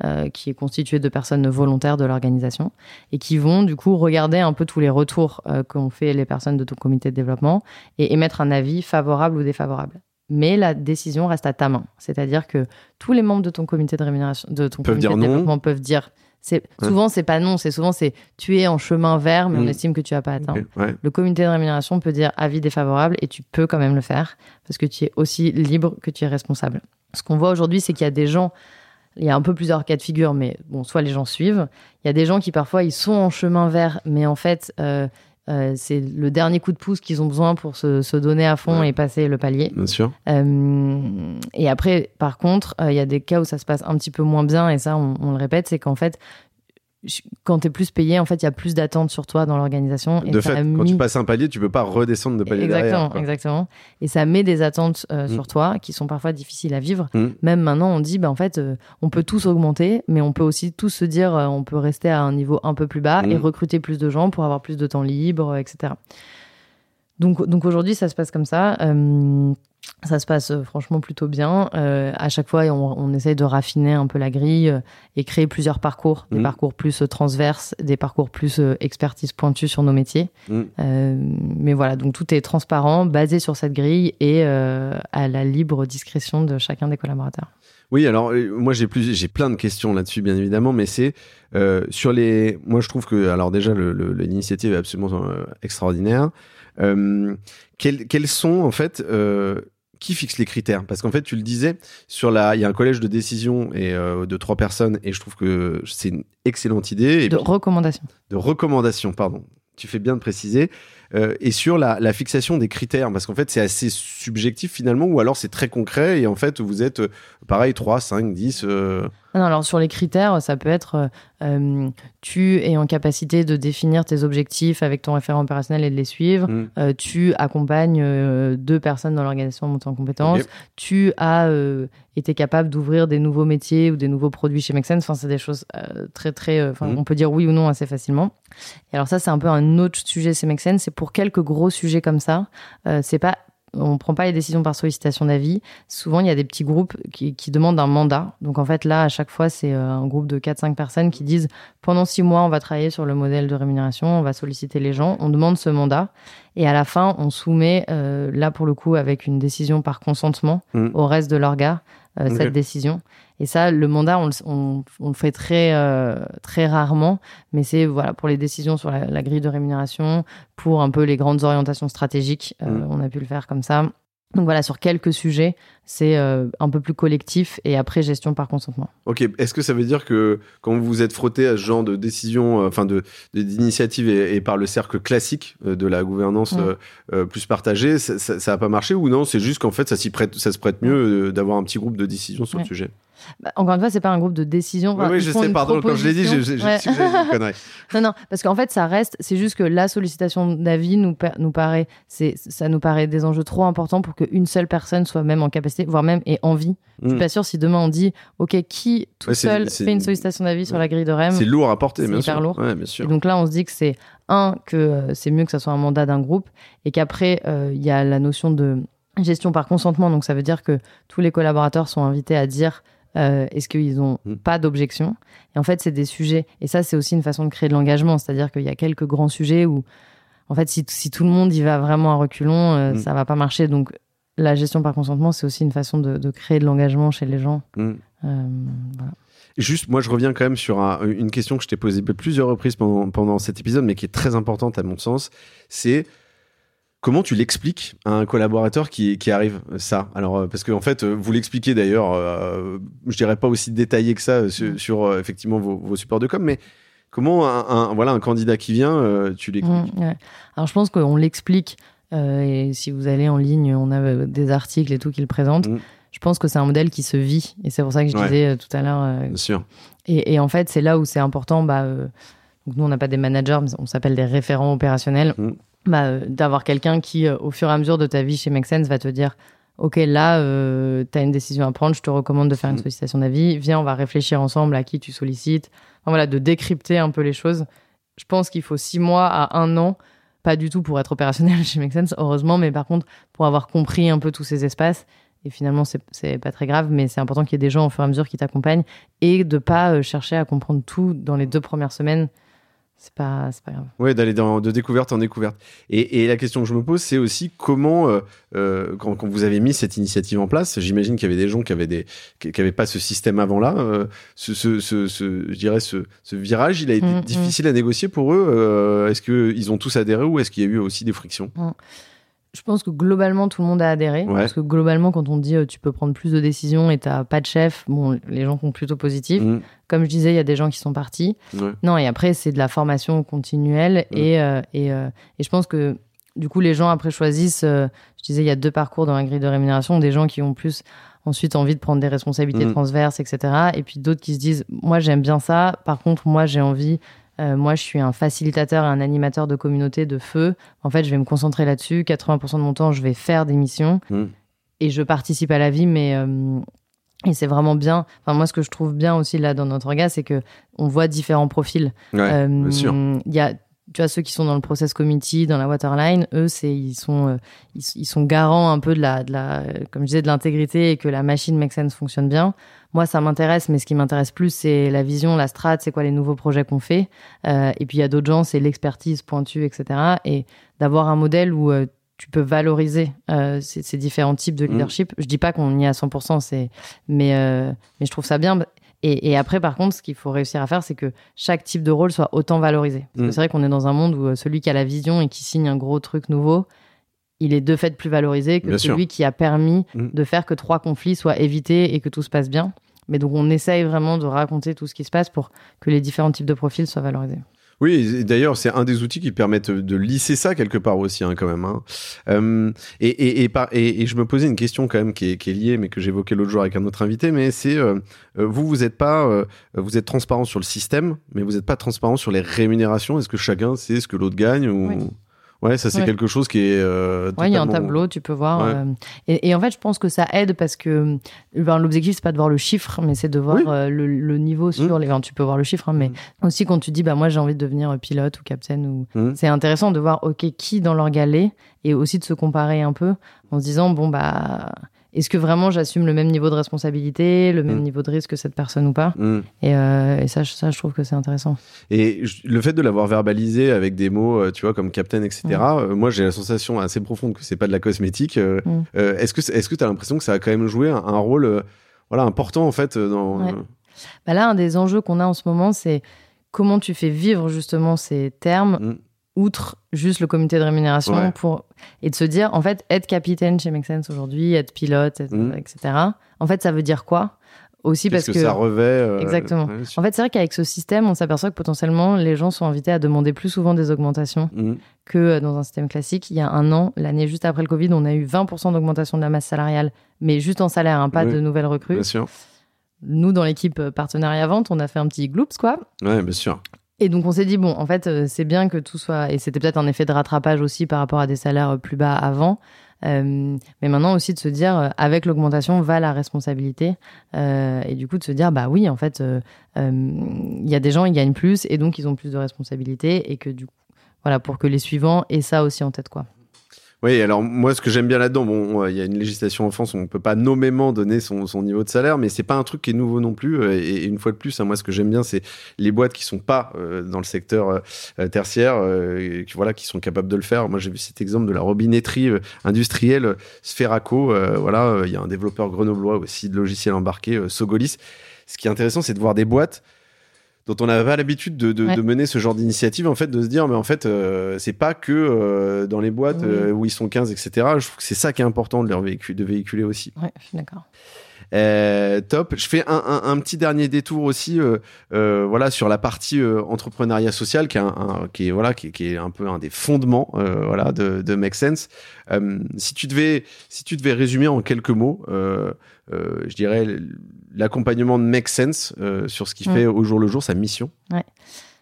euh, qui est constitué de personnes volontaires de l'organisation et qui vont du coup regarder un peu tous les retours qu'ont fait les personnes de ton comité de développement et émettre un avis favorable ou défavorable. Mais la décision reste à ta main. C'est-à-dire que tous les membres de ton comité de rémunération, de ton Peuvent comité de non. développement peuvent dire. C'est Ouais. souvent c'est pas non, c'est souvent c'est tu es en chemin vert, mais on Mm. estime que tu as pas atteint. Ouais. Le comité de rémunération peut dire avis défavorable et tu peux quand même le faire parce que tu es aussi libre que tu es responsable. Ce qu'on voit aujourd'hui, c'est qu'il y a des gens, il y a un peu plusieurs cas de figure, mais bon, soit les gens suivent. Il y a des gens qui parfois ils sont en chemin vert, mais en fait euh, euh, c'est le dernier coup de pouce qu'ils ont besoin pour se, se donner à fond Ouais. et passer le palier. Bien sûr. Euh, et après, par contre, euh, il y a des cas où ça se passe un petit peu moins bien, et ça, on, on le répète, c'est qu'en fait, quand tu es plus payé, en fait, il y a plus d'attentes sur toi dans l'organisation. De fait, quand tu passes un palier, tu peux pas redescendre de palier Exactement, derrière. quoi. exactement. Et ça met des attentes euh, Mm. sur toi qui sont parfois difficiles à vivre. Mm. Même maintenant, on dit, bah, en fait, euh, on peut tous augmenter, mais on peut aussi tous se dire, euh, on peut rester à un niveau un peu plus bas et Mm. recruter plus de gens pour avoir plus de temps libre, etc. Donc, donc aujourd'hui, ça se passe comme ça. Ça se passe euh, franchement plutôt bien. Euh, à chaque fois, on, on essaye de raffiner un peu la grille euh, et créer plusieurs parcours, des Mhm. parcours plus transverses, des parcours plus expertise pointue sur nos métiers. Euh, mais voilà, donc tout est transparent, basé sur cette grille et euh, à la libre discrétion de chacun des collaborateurs. Oui, alors moi j'ai plus j'ai plein de questions là-dessus bien évidemment, mais c'est sur les. Moi je trouve que alors déjà l'initiative est absolument extraordinaire. Euh, quels, quels sont en fait euh, qui fixe les critères? Parce qu'en fait tu le disais sur la il y a un collège de décision et euh, de trois personnes et je trouve que c'est une excellente idée et De puis- recommandations. de recommandation, pardon. Tu fais bien de préciser. Euh, et sur la, la fixation des critères, parce qu'en fait, c'est assez subjectif finalement, ou alors c'est très concret, et en fait, vous êtes, euh, pareil, 3, 5, 10... euh, Ah Non, alors sur les critères, ça peut être euh, euh, tu es en capacité de définir tes objectifs avec ton référent opérationnel et de les suivre. hmm, Euh, tu accompagnes euh, deux personnes dans l'organisation à monter en compétences. Ok. Tu as été capable d'ouvrir des nouveaux métiers ou des nouveaux produits chez Mexen. Enfin, c'est des choses très, très. Mhm. on peut dire oui ou non assez facilement. Et alors, ça, c'est un peu un autre sujet chez Mexen. C'est pour quelques gros sujets comme ça. C'est pas. On prend pas les décisions par sollicitation d'avis. Souvent, il y a des petits groupes qui, qui demandent un mandat. Donc, en fait, là, à chaque fois, c'est euh, un groupe de 4-5 personnes qui disent pendant six mois, on va travailler sur le modèle de rémunération, on va solliciter les gens, on demande ce mandat. Et à la fin, on soumet, euh, là pour le coup, avec une décision par consentement Mm. au reste de l'orga, euh, cette décision. Et ça, le mandat, on le, on, on le fait très, euh, très rarement, mais c'est voilà pour les décisions sur la, la grille de rémunération, pour un peu les grandes orientations stratégiques, euh, Mm. on a pu le faire comme ça. Donc voilà, sur quelques sujets, c'est euh, un peu plus collectif et après gestion par consentement. Ok, est-ce que ça veut dire que quand vous vous êtes frotté à ce genre de décision, euh, enfin de de- d'initiative et, et par le cercle classique euh, de la gouvernance plus partagée, ça, ça, ça a pas marché ou non? C'est juste qu'en fait, ça s'y prête, ça se prête mieux d'avoir un petit groupe de décision sur le sujet. Bah, encore une fois, c'est pas un groupe de décision. oui, Enfin, oui, je sais, pardon, quand je l'ai dit, j'ai Ouais. connerie. Non, non, parce qu'en fait, ça reste. C'est juste que la sollicitation d'avis nous, nous paraît, ça nous paraît des enjeux trop importants pour qu'une seule personne soit même en capacité, voire même ait envie. Je suis Mm. pas sûre si demain on dit, ok, qui tout Ouais, seul fait une sollicitation d'avis sur la grille de REM. C'est lourd à porter, bien sûr. lourd. Bien Et sûr. donc là, on se dit que c'est un que euh, c'est mieux que ça soit un mandat d'un groupe et qu'après euh, il y a la notion de gestion par consentement. Donc ça veut dire que tous les collaborateurs sont invités à dire Euh, Est-ce qu'ils ont Mm. pas d'objection? Et en fait, c'est des sujets. Et ça, c'est aussi une façon de créer de l'engagement. C'est-à-dire qu'il y a quelques grands sujets où, en fait, si, si tout le monde y va vraiment à reculons, euh, Mm. ça va pas marcher. Donc, la gestion par consentement, c'est aussi une façon de, de créer de l'engagement chez les gens. Mm. Euh, voilà. Juste, moi, je reviens quand même sur un- une question que je t'ai posée plusieurs reprises pendant, pendant cet épisode, mais qui est très importante à mon sens. C'est comment tu l'expliques à un collaborateur qui, qui arrive ça? Alors, euh, parce qu'en fait, euh, vous l'expliquez d'ailleurs, euh, je dirais pas aussi détaillé que ça euh, sur, Mm. sur, euh, effectivement vos, vos supports de com, mais comment un, un- voilà, un candidat qui vient, euh, tu l'expliques? Mm, ouais. Alors, je pense qu'on l'explique. euh, et si vous allez en ligne, on a euh, des articles et tout qui le présentent. Mm. Je pense que c'est un modèle qui se vit. Et c'est pour ça que je Ouais. disais euh, tout à l'heure euh, Bien sûr. Et, et en fait, c'est là où c'est important. Bah, euh, donc nous, on n'a pas des managers, mais on s'appelle des référents opérationnels. Bah, euh, D'avoir quelqu'un qui, euh, au fur et à mesure de ta vie chez Make Sense, va te dire Ok, là, tu as une décision à prendre, je te recommande de faire une Mm. sollicitation d'avis. Viens, on va réfléchir ensemble à qui tu sollicites. Enfin, voilà, de décrypter un peu les choses. Je pense qu'il faut six mois à un an, pas du tout pour être opérationnel chez Make Sense, heureusement, mais par contre, pour avoir compris un peu tous ces espaces. Et finalement, c'est- c'est pas très grave, mais c'est important qu'il y ait des gens au fur et à mesure qui t'accompagnent et de pas euh, chercher à comprendre tout dans les deux premières semaines. C'est pas, grave. Ouais, d'aller de découverte en découverte. Et, et la question que je me pose, c'est aussi comment, euh, euh, quand, quand vous avez mis cette initiative en place, j'imagine qu'il y avait des gens qui avaient des, qui, qui avaient pas ce système avant là. euh, ce, ce, ce, ce- je dirais ce, ce virage, il a été Mm, mm. difficile à négocier pour eux. est-ce que ils ont tous adhéré ou est-ce qu'il y a eu aussi des frictions? Je pense que globalement, tout le monde a adhéré. Ouais. Parce que globalement, quand on dit euh, tu peux prendre plus de décisions et t'as pas de chef, bon, les gens sont plutôt positifs. Mm, Comme je disais, il y a des gens qui sont partis. ouais. Non, et après, c'est de la formation continuelle. Et, euh, et, euh, et je pense que du coup, les gens après choisissent. je disais, il y a deux parcours dans la grille de rémunération. Des gens qui ont plus ensuite envie de prendre des responsabilités Mm. transverses, etc. Et puis d'autres qui se disent, moi, j'aime bien ça. Par contre, moi, j'ai envie. Euh, moi, je suis un facilitateur et un animateur de communauté de feu. En fait, je vais me concentrer là-dessus. 80% de mon temps, je vais faire des missions Mm. et je participe à la vie, mais euh, et c'est vraiment bien. Enfin, moi, ce que je trouve bien aussi là dans notre regard, c'est que on voit différents profils. Ouais, Euh, bien sûr. Il y a, tu vois, ceux qui sont dans le process committee, dans la waterline, eux, c'est ils sont euh, ils, ils sont garants un peu de la de la comme je disais de l'intégrité et que la machine make sense fonctionne bien. Moi, ça m'intéresse, mais ce qui m'intéresse plus, c'est la vision, la strat, c'est quoi les nouveaux projets qu'on fait. Euh, et puis il y a d'autres gens, c'est l'expertise pointue, etc. Et d'avoir un modèle où euh, tu peux valoriser euh, ces, ces différents types de Mm. leadership. Je dis pas qu'on y est à 100%, c'est mais euh, mais je trouve ça bien. Et, et après, par contre, ce qu'il faut réussir à faire, c'est que chaque type de rôle soit autant valorisé. Parce que Mm. c'est vrai qu'on est dans un monde où celui qui a la vision et qui signe un gros truc nouveau, il est de fait plus valorisé que Bien sûr. celui qui a permis Mm. de faire que trois conflits soient évités et que tout se passe bien. Mais donc, on essaye vraiment de raconter tout ce qui se passe pour que les différents types de profils soient valorisés. Oui, d'ailleurs, c'est un des outils qui permettent de lisser ça quelque part aussi, hein, quand même. hein. Euh, et, et, et, par- et- et je me posais une question quand même qui est, qui est liée, mais que j'évoquais l'autre jour avec un autre invité, mais c'est euh, euh, vous, vous êtes pas, euh, vous êtes transparent sur le système, mais vous n'êtes pas transparent sur les rémunérations. Est-ce que chacun sait ce que l'autre gagne ou... Oui. Ouais, ça c'est Ouais. quelque chose qui est. euh, Ouais, il y a un tableau, tu peux voir. Ouais. euh, et, et en fait, je pense que ça aide parce que ben, l'objectif, c'est pas de voir le chiffre, mais c'est de voir Oui. euh, le, le niveau sur les. enfin, tu peux voir le chiffre, hein, mais Mm. aussi quand tu dis, bah, moi, j'ai envie de devenir pilote ou capitaine, ou... Mm. c'est intéressant de voir, OK, qui dans leur galet, et aussi de se comparer un peu en se disant, bon, bah. Est-ce que vraiment j'assume le même niveau de responsabilité, le même Mm. niveau de risque que cette personne ou pas Mm. Et, euh, et ça, je- ça, je trouve que c'est intéressant. Et le fait de l'avoir verbalisé avec des mots, euh, tu vois, comme captain, etc. euh, moi, j'ai la sensation assez profonde que c'est pas de la cosmétique. euh, Mm. est-ce que est-ce que tu as l'impression que ça a quand même joué un, un rôle, voilà, important en fait dans. Ouais. Bah là, un des enjeux qu'on a en ce moment, c'est comment tu fais vivre justement ces termes Mm. outre juste le comité de rémunération Ouais. pour et de se dire en fait être capitaine chez Make Sense aujourd'hui, être pilote, être- Mm. etc. En fait, ça veut dire quoi? Aussi parce que, que, ça revêt euh, Exactement. ouais, en fait, c'est vrai qu'avec ce système, on s'aperçoit que potentiellement les gens sont invités à demander plus souvent des augmentations Mm. que euh, dans un système classique. Il y a un an, l'année juste après le Covid, on a eu 20% d'augmentation de la masse salariale, mais juste en salaire, hein, pas Oui. de nouvelles recrues. Bien sûr. Nous, dans l'équipe euh, partenariat vente, on a fait un petit gloops, quoi. Ouais, bien sûr. Et donc on s'est dit bon, en fait, euh, c'est bien que tout soit et c'était peut-être un effet de rattrapage aussi par rapport à des salaires euh, plus bas avant. Euh, mais maintenant aussi de se dire avec l'augmentation va la responsabilité et du coup de se dire bah oui en fait il y a des gens ils gagnent plus et donc ils ont plus de responsabilités et que du coup voilà pour que les suivants aient ça aussi en tête quoi. Oui, alors moi, ce que j'aime bien là-dedans, bon, il y a une législation en France, on peut pas nommément donner son, son, niveau de salaire, mais c'est pas un truc qui est nouveau non plus. Euh, et, une fois de plus, hein, moi, ce que j'aime bien, c'est les boîtes qui sont pas euh, dans le secteur euh, tertiaire, qui, voilà, qui sont capables de le faire. Moi, j'ai vu cet exemple de la robinetterie industrielle Sferaco. voilà, il y a un développeur grenoblois aussi de logiciels embarqués, Sogolis. Ce qui est intéressant, c'est de voir des boîtes dont on n'avait pas l'habitude de, de, de, mener ce genre d'initiative, en fait, de se dire, mais en fait, euh, c'est pas que euh, dans les boîtes euh, où ils sont 15, etc. Je trouve que c'est ça qui est important de leur véhiculer, de véhiculer aussi. Ouais, je suis d'accord. Top. Je fais un, un, un, petit dernier détour aussi, voilà, sur la partie entrepreneuriat social, qui est, un, qui est voilà, qui, qui, est un peu un des fondements, voilà, de, de Make Sense. si tu devais, si tu devais résumer en quelques mots, je dirais l'accompagnement de Make Sense euh, sur ce qu'il fait au jour le jour, sa mission. Ouais.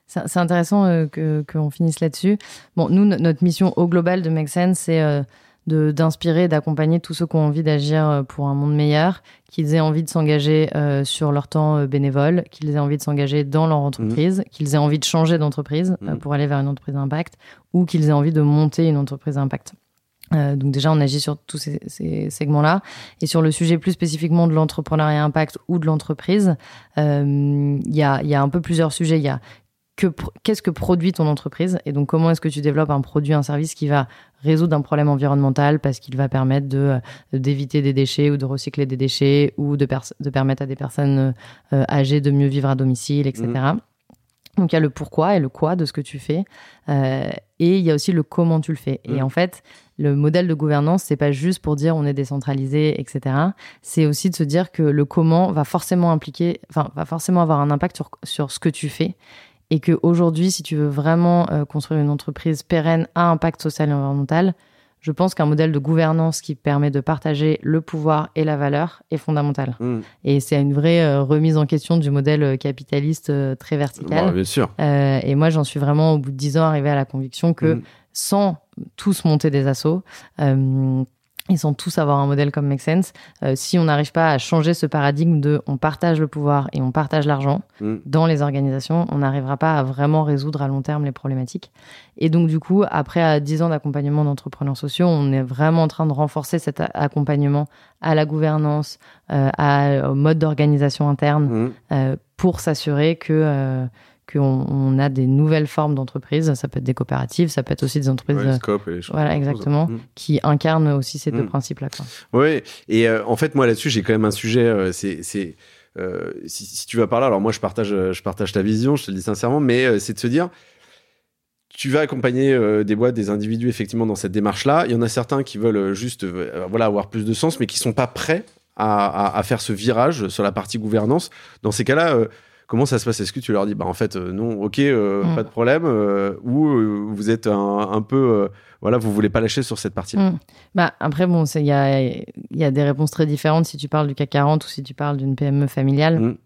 C'est intéressant euh, qu'on finisse là-dessus. Bon, nous, notre mission au global de Make Sense, c'est euh, d'inspirer, d'accompagner tous ceux qui ont envie d'agir pour un monde meilleur, qu'ils aient envie de s'engager sur leur temps bénévole, qu'ils aient envie de s'engager dans leur entreprise, mmh. qu'ils aient envie de changer d'entreprise mmh. pour aller vers une entreprise d'impact, ou qu'ils aient envie de monter une entreprise d'impact. Euh, donc déjà, on agit sur tous ces, ces segments-là. Et sur le sujet plus spécifiquement de l'entrepreneuriat impact ou de l'entreprise, euh, il y, a, y, a, un peu plusieurs sujets. Il y a qu'est-ce que produit ton entreprise et donc comment est-ce que tu développes un produit, un service qui va résoudre un problème environnemental parce qu'il va permettre de d'éviter des déchets ou de recycler des déchets ou de, de permettre à des personnes euh, âgées de mieux vivre à domicile, etc. Donc il y a le pourquoi et le quoi de ce que tu fais, euh, et il y a aussi le comment tu le fais. Et mm. en fait, le modèle de gouvernance, c'est pas juste pour dire on est décentralisé, etc. C'est aussi de se dire que le comment va forcément impliquer, enfin va forcément avoir un impact sur, sur ce que tu fais, et que aujourd'hui, si tu veux vraiment euh, construire une entreprise pérenne à impact social et environnemental, je pense qu'un modèle de gouvernance qui permet de partager le pouvoir et la valeur est fondamental. Hmm. Et c'est une vraie euh, remise en question du modèle euh, capitaliste euh, très vertical. bien sûr. et moi, j'en suis vraiment, au bout de dix ans, arrivé à la conviction que hmm. sans tous monter des assauts, ils sont tous avoir un modèle comme Make Sense. Euh, si on n'arrive pas à changer ce paradigme de on partage le pouvoir et on partage l'argent mm. dans les organisations, on n'arrivera pas à vraiment résoudre à long terme les problématiques. Et donc, du coup, après 10 ans d'accompagnement d'entrepreneurs sociaux, on est vraiment en train de renforcer cet accompagnement à la gouvernance, euh, à, au mode d'organisation interne, mm. euh, pour s'assurer que qu'on on a des nouvelles formes d'entreprises. Ça peut être des coopératives, ça peut être aussi des entreprises. et voilà, exactement, mm. qui incarnent aussi ces deux mm. principes-là. Oui, et euh, en fait, moi là-dessus, j'ai quand même un sujet. Euh, c'est euh, si, si, tu vas par là, alors moi je partage, je partage ta vision, je te le dis sincèrement, mais c'est de se dire, tu vas accompagner des boîtes, des individus effectivement dans cette démarche-là. Il y en a certains qui veulent juste, voilà, avoir plus de sens, mais qui sont pas prêts à, à, à, faire ce virage sur la partie gouvernance. Dans ces cas-là Comment ça se passe? Est-ce que tu leur dis, bah en fait, euh, non, ok, euh, mm. pas de problème, euh, ou vous êtes un, peu, voilà, vous voulez pas lâcher sur cette partie mm. Bah après, bon, il y a, y a des réponses très différentes si tu parles du CAC 40 ou si tu parles d'une PME familiale. Mm.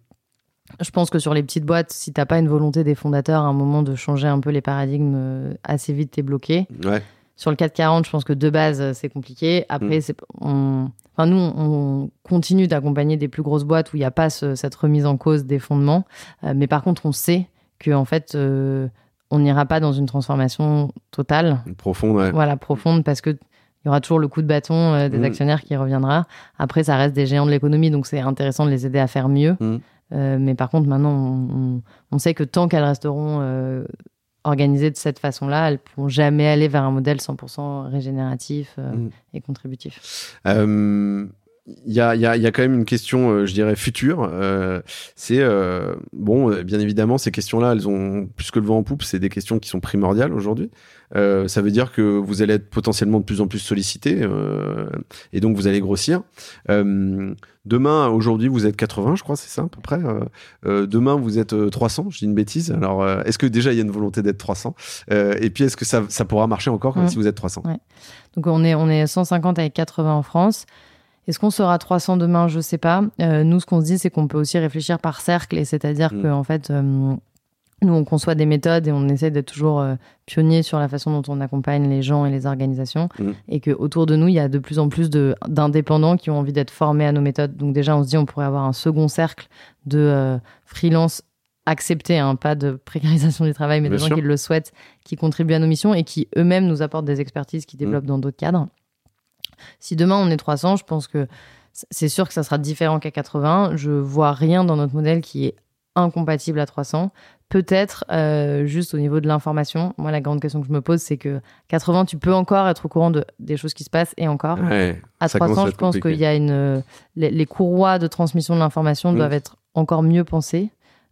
Je pense que sur les petites boîtes, si t'as pas une volonté des fondateurs à un moment de changer un peu les paradigmes assez vite, t'es bloqué. Ouais. Sur le 440, je pense que de base, c'est compliqué. Après, c'est, on, Enfin, nous, on continue d'accompagner des plus grosses boîtes où il n'y a pas cette remise en cause des fondements. Euh, mais par contre, on sait que en fait, euh, on n'ira pas dans une transformation totale. Profonde, ouais. Voilà, profonde, parce que il y aura toujours le coup de bâton euh, des mmh. actionnaires qui reviendra. Après, ça reste des géants de l'économie, donc c'est intéressant de les aider à faire mieux. Mmh. mais par contre, maintenant, on, on, sait que tant qu'elles resteront organisées de cette façon-là, elles ne pourront jamais aller vers un modèle 100% régénératif euh, mm. et contributif. Euh, il y, a, y, a, y a, quand même une question, euh, je dirais, future. Euh, c'est, euh, bon, bien évidemment, ces questions-là, elles ont, plus que le vent en poupe, c'est des questions qui sont primordiales aujourd'hui. ça veut dire que vous allez être potentiellement de plus en plus sollicité et donc vous allez grossir. demain, aujourd'hui, vous êtes 80, je crois, c'est ça à peu près. demain, vous êtes 300, je dis une bêtise. Alors, est-ce que déjà il y a une volonté d'être 300 Et puis, est-ce que ça, ça pourra marcher encore mmh. si vous êtes 300 ouais. Donc, on est, on est 150 avec 80 en France. Est-ce qu'on sera 300 demain? Je ne sais pas. Euh, nous, ce qu'on se dit, c'est qu'on peut aussi réfléchir par cercle, et c'est-à-dire mm. qu'en fait, euh, nous, on conçoit des méthodes et on essaie d'être toujours euh, pionnier sur la façon dont on accompagne les gens et les organisations, mm. et que autour de nous, il y a de plus en plus d'indépendants qui ont envie d'être formés à nos méthodes. Donc déjà, on se dit, on pourrait avoir un second cercle de freelance acceptés, hein, pas de précarisation du travail, mais des gens qui le souhaitent, qui contribuent à nos missions et qui eux-mêmes nous apportent des expertises qui développent mm. dans d'autres cadres. Si demain on est 300, je pense que c'est sûr que ça sera différent qu'à 80. Je vois rien dans notre modèle qui est incompatible à 300. Peut-être euh, juste au niveau de l'information. Moi, la grande question que je me pose, c'est que 80, tu peux encore être au courant de, des choses qui se passent et encore. à 300, je pense qu'il y a une. Les, courroies de transmission de l'information mm. doivent être encore mieux pensées.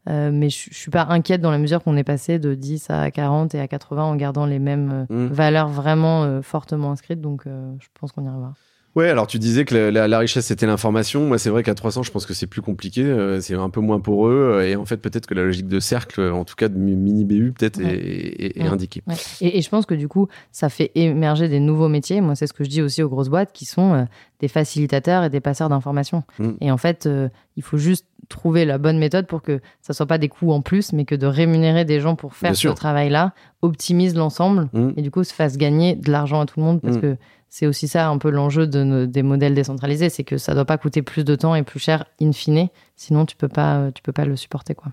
Euh, mais je, suis pas inquiète dans la mesure qu'on est passé de 10 à 40 et à 80 en gardant les mêmes euh, mm. valeurs vraiment fortement inscrites. Donc, je pense qu'on y arrivera. Ouais, alors tu disais que la, richesse c'était l'information. Moi, c'est vrai qu'à 300, je pense que c'est plus compliqué, euh, c'est un peu moins pour eux. Et en fait, peut-être que la logique de cercle, en tout cas de mini BU, peut-être est, indiquée. Et, je pense que du coup, ça fait émerger des nouveaux métiers. Moi, c'est ce que je dis aussi aux grosses boîtes qui sont euh, des facilitateurs et des passeurs d'informations. Mm. Et en fait, euh, il faut juste trouver la bonne méthode pour que ça soit pas des coûts en plus, mais que de rémunérer des gens pour faire ce travail-là optimise l'ensemble mm. et du coup se fasse gagner de l'argent à tout le monde parce mm. que c'est aussi ça un peu l'enjeu de des modèles décentralisés, c'est que ça doit pas coûter plus de temps et plus cher in fine, sinon tu peux pas tu peux pas le supporter quoi.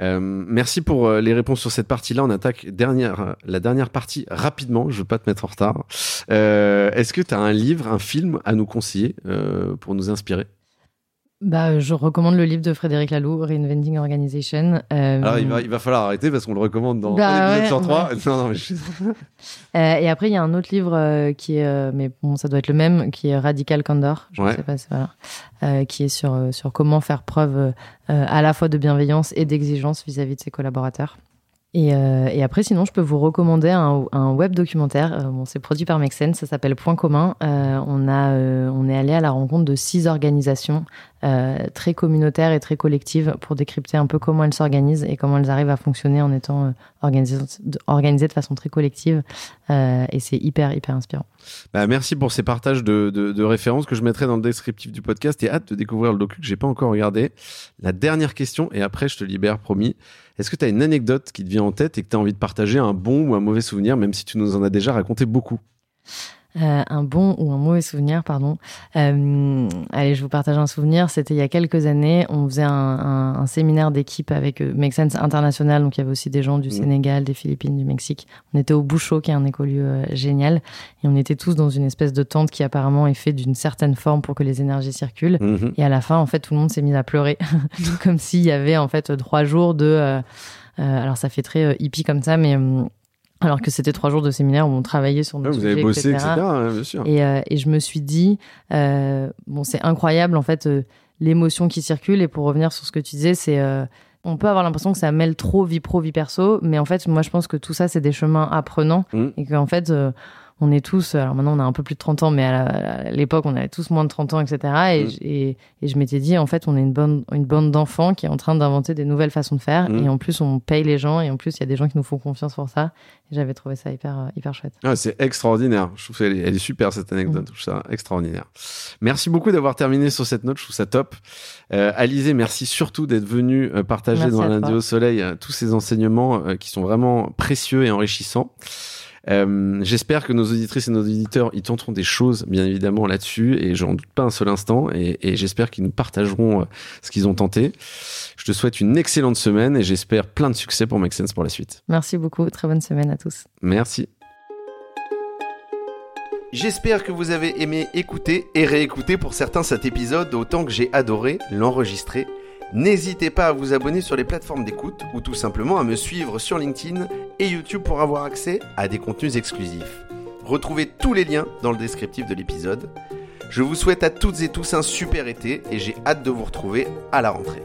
Euh, merci pour euh, les réponses sur cette partie-là. On attaque dernière, la dernière partie rapidement. Je veux pas te mettre en retard. Euh, Est-ce que tu as un livre, un film à nous conseiller euh, pour nous inspirer? Bah, je recommande le livre de Frédéric Laloux, Reinventing Organization. Euh... Alors, il va, il va falloir arrêter parce qu'on le recommande dans bah, l'épisode 103. Non, non, mais euh, et après, il y a un autre livre euh, qui est, euh, mais bon, ça doit être le même, qui est Radical Candor. Je sais pas, voilà, euh, qui est sur, sur comment faire preuve à la fois de bienveillance et d'exigence vis-à-vis de ses collaborateurs. Euh, et, après, sinon, je peux vous recommander un, web documentaire. Euh, c'est produit par Mexen, ça s'appelle Point commun. Euh, on, a, on est allé à la rencontre de six organisations très communautaires et très collectives pour décrypter un peu comment elles s'organisent et comment elles arrivent à fonctionner en étant organisées, organisées de façon très collective. et c'est hyper, hyper inspirant. Bah, merci pour ces partages de, de, références que je mettrai dans le descriptif du podcast et hâte de découvrir le docu que j'ai pas encore regardé. La dernière question, et après je te libère, promis. Est-ce que tu as une anecdote qui te vient en tête et que tu as envie de partager un bon ou un mauvais souvenir, même si tu nous en as déjà raconté beaucoup? Euh, un bon ou un mauvais souvenir, pardon. Euh, allez, je vous partage un souvenir. C'était il y a quelques années. On faisait un, un, un séminaire d'équipe avec euh, Make Sense International. Donc, il y avait aussi des gens du mmh. Sénégal, des Philippines, du Mexique. On était au Bouchot, qui est un écolieu euh, génial. Et on était tous dans une espèce de tente qui apparemment est faite d'une certaine forme pour que les énergies circulent. Mmh. Et à la fin, en fait, tout le monde s'est mis à pleurer. comme s'il y avait, en fait, trois jours de... Euh, alors, ça fait très hippie comme ça, mais hum, alors que c'était trois jours de séminaire où on travaillait sur nos Vous avez bossé, etc. Hein, bien sûr. Euh, et, je me suis dit, euh, bon, c'est incroyable en fait euh, l'émotion qui circule. Et pour revenir sur ce que tu disais, c'est on peut avoir l'impression que ça mêle trop vie pro vie perso, mais en fait, moi, je pense que tout ça, c'est des chemins apprenants mmh. et qu'en fait on est tous, alors maintenant on a un peu plus de 30 ans, mais à l'époque on avait tous moins de 30 ans, etc. Mm. Et, et, je m'étais dit, en fait, on est une, bonne, une bande d'enfants qui est en train d'inventer des nouvelles façons de faire. Mm. Et en plus, on paye les gens. Et en plus, il y a des gens qui nous font confiance pour ça. Et j'avais trouvé ça hyper, euh, hyper chouette. Ah, c'est extraordinaire. Je trouve qu'elle est, elle est super, cette anecdote. Mm. Je trouve ça extraordinaire. Merci beaucoup d'avoir terminé sur cette note. Je trouve ça top. Euh, Alizé, merci surtout d'être venu euh, partager dans Lundi au Soleil euh, tous ces enseignements qui sont vraiment précieux et enrichissants. Euh, j'espère que nos auditrices et nos auditeurs y tenteront des choses, bien évidemment, là-dessus, et j'en doute pas un seul instant, et, et j'espère qu'ils nous partageront euh, ce qu'ils ont tenté. Je te souhaite une excellente semaine et j'espère plein de succès pour Make Sense pour la suite. Merci beaucoup, très bonne semaine à tous. Merci. J'espère que vous avez aimé écouter et réécouter pour certains cet épisode autant que j'ai adoré l'enregistrer N'hésitez pas à vous abonner sur les plateformes d'écoute ou tout simplement à me suivre sur LinkedIn et YouTube pour avoir accès à des contenus exclusifs. Retrouvez tous les liens dans le descriptif de l'épisode. Je vous souhaite à toutes et tous un super été et j'ai hâte de vous retrouver à la rentrée.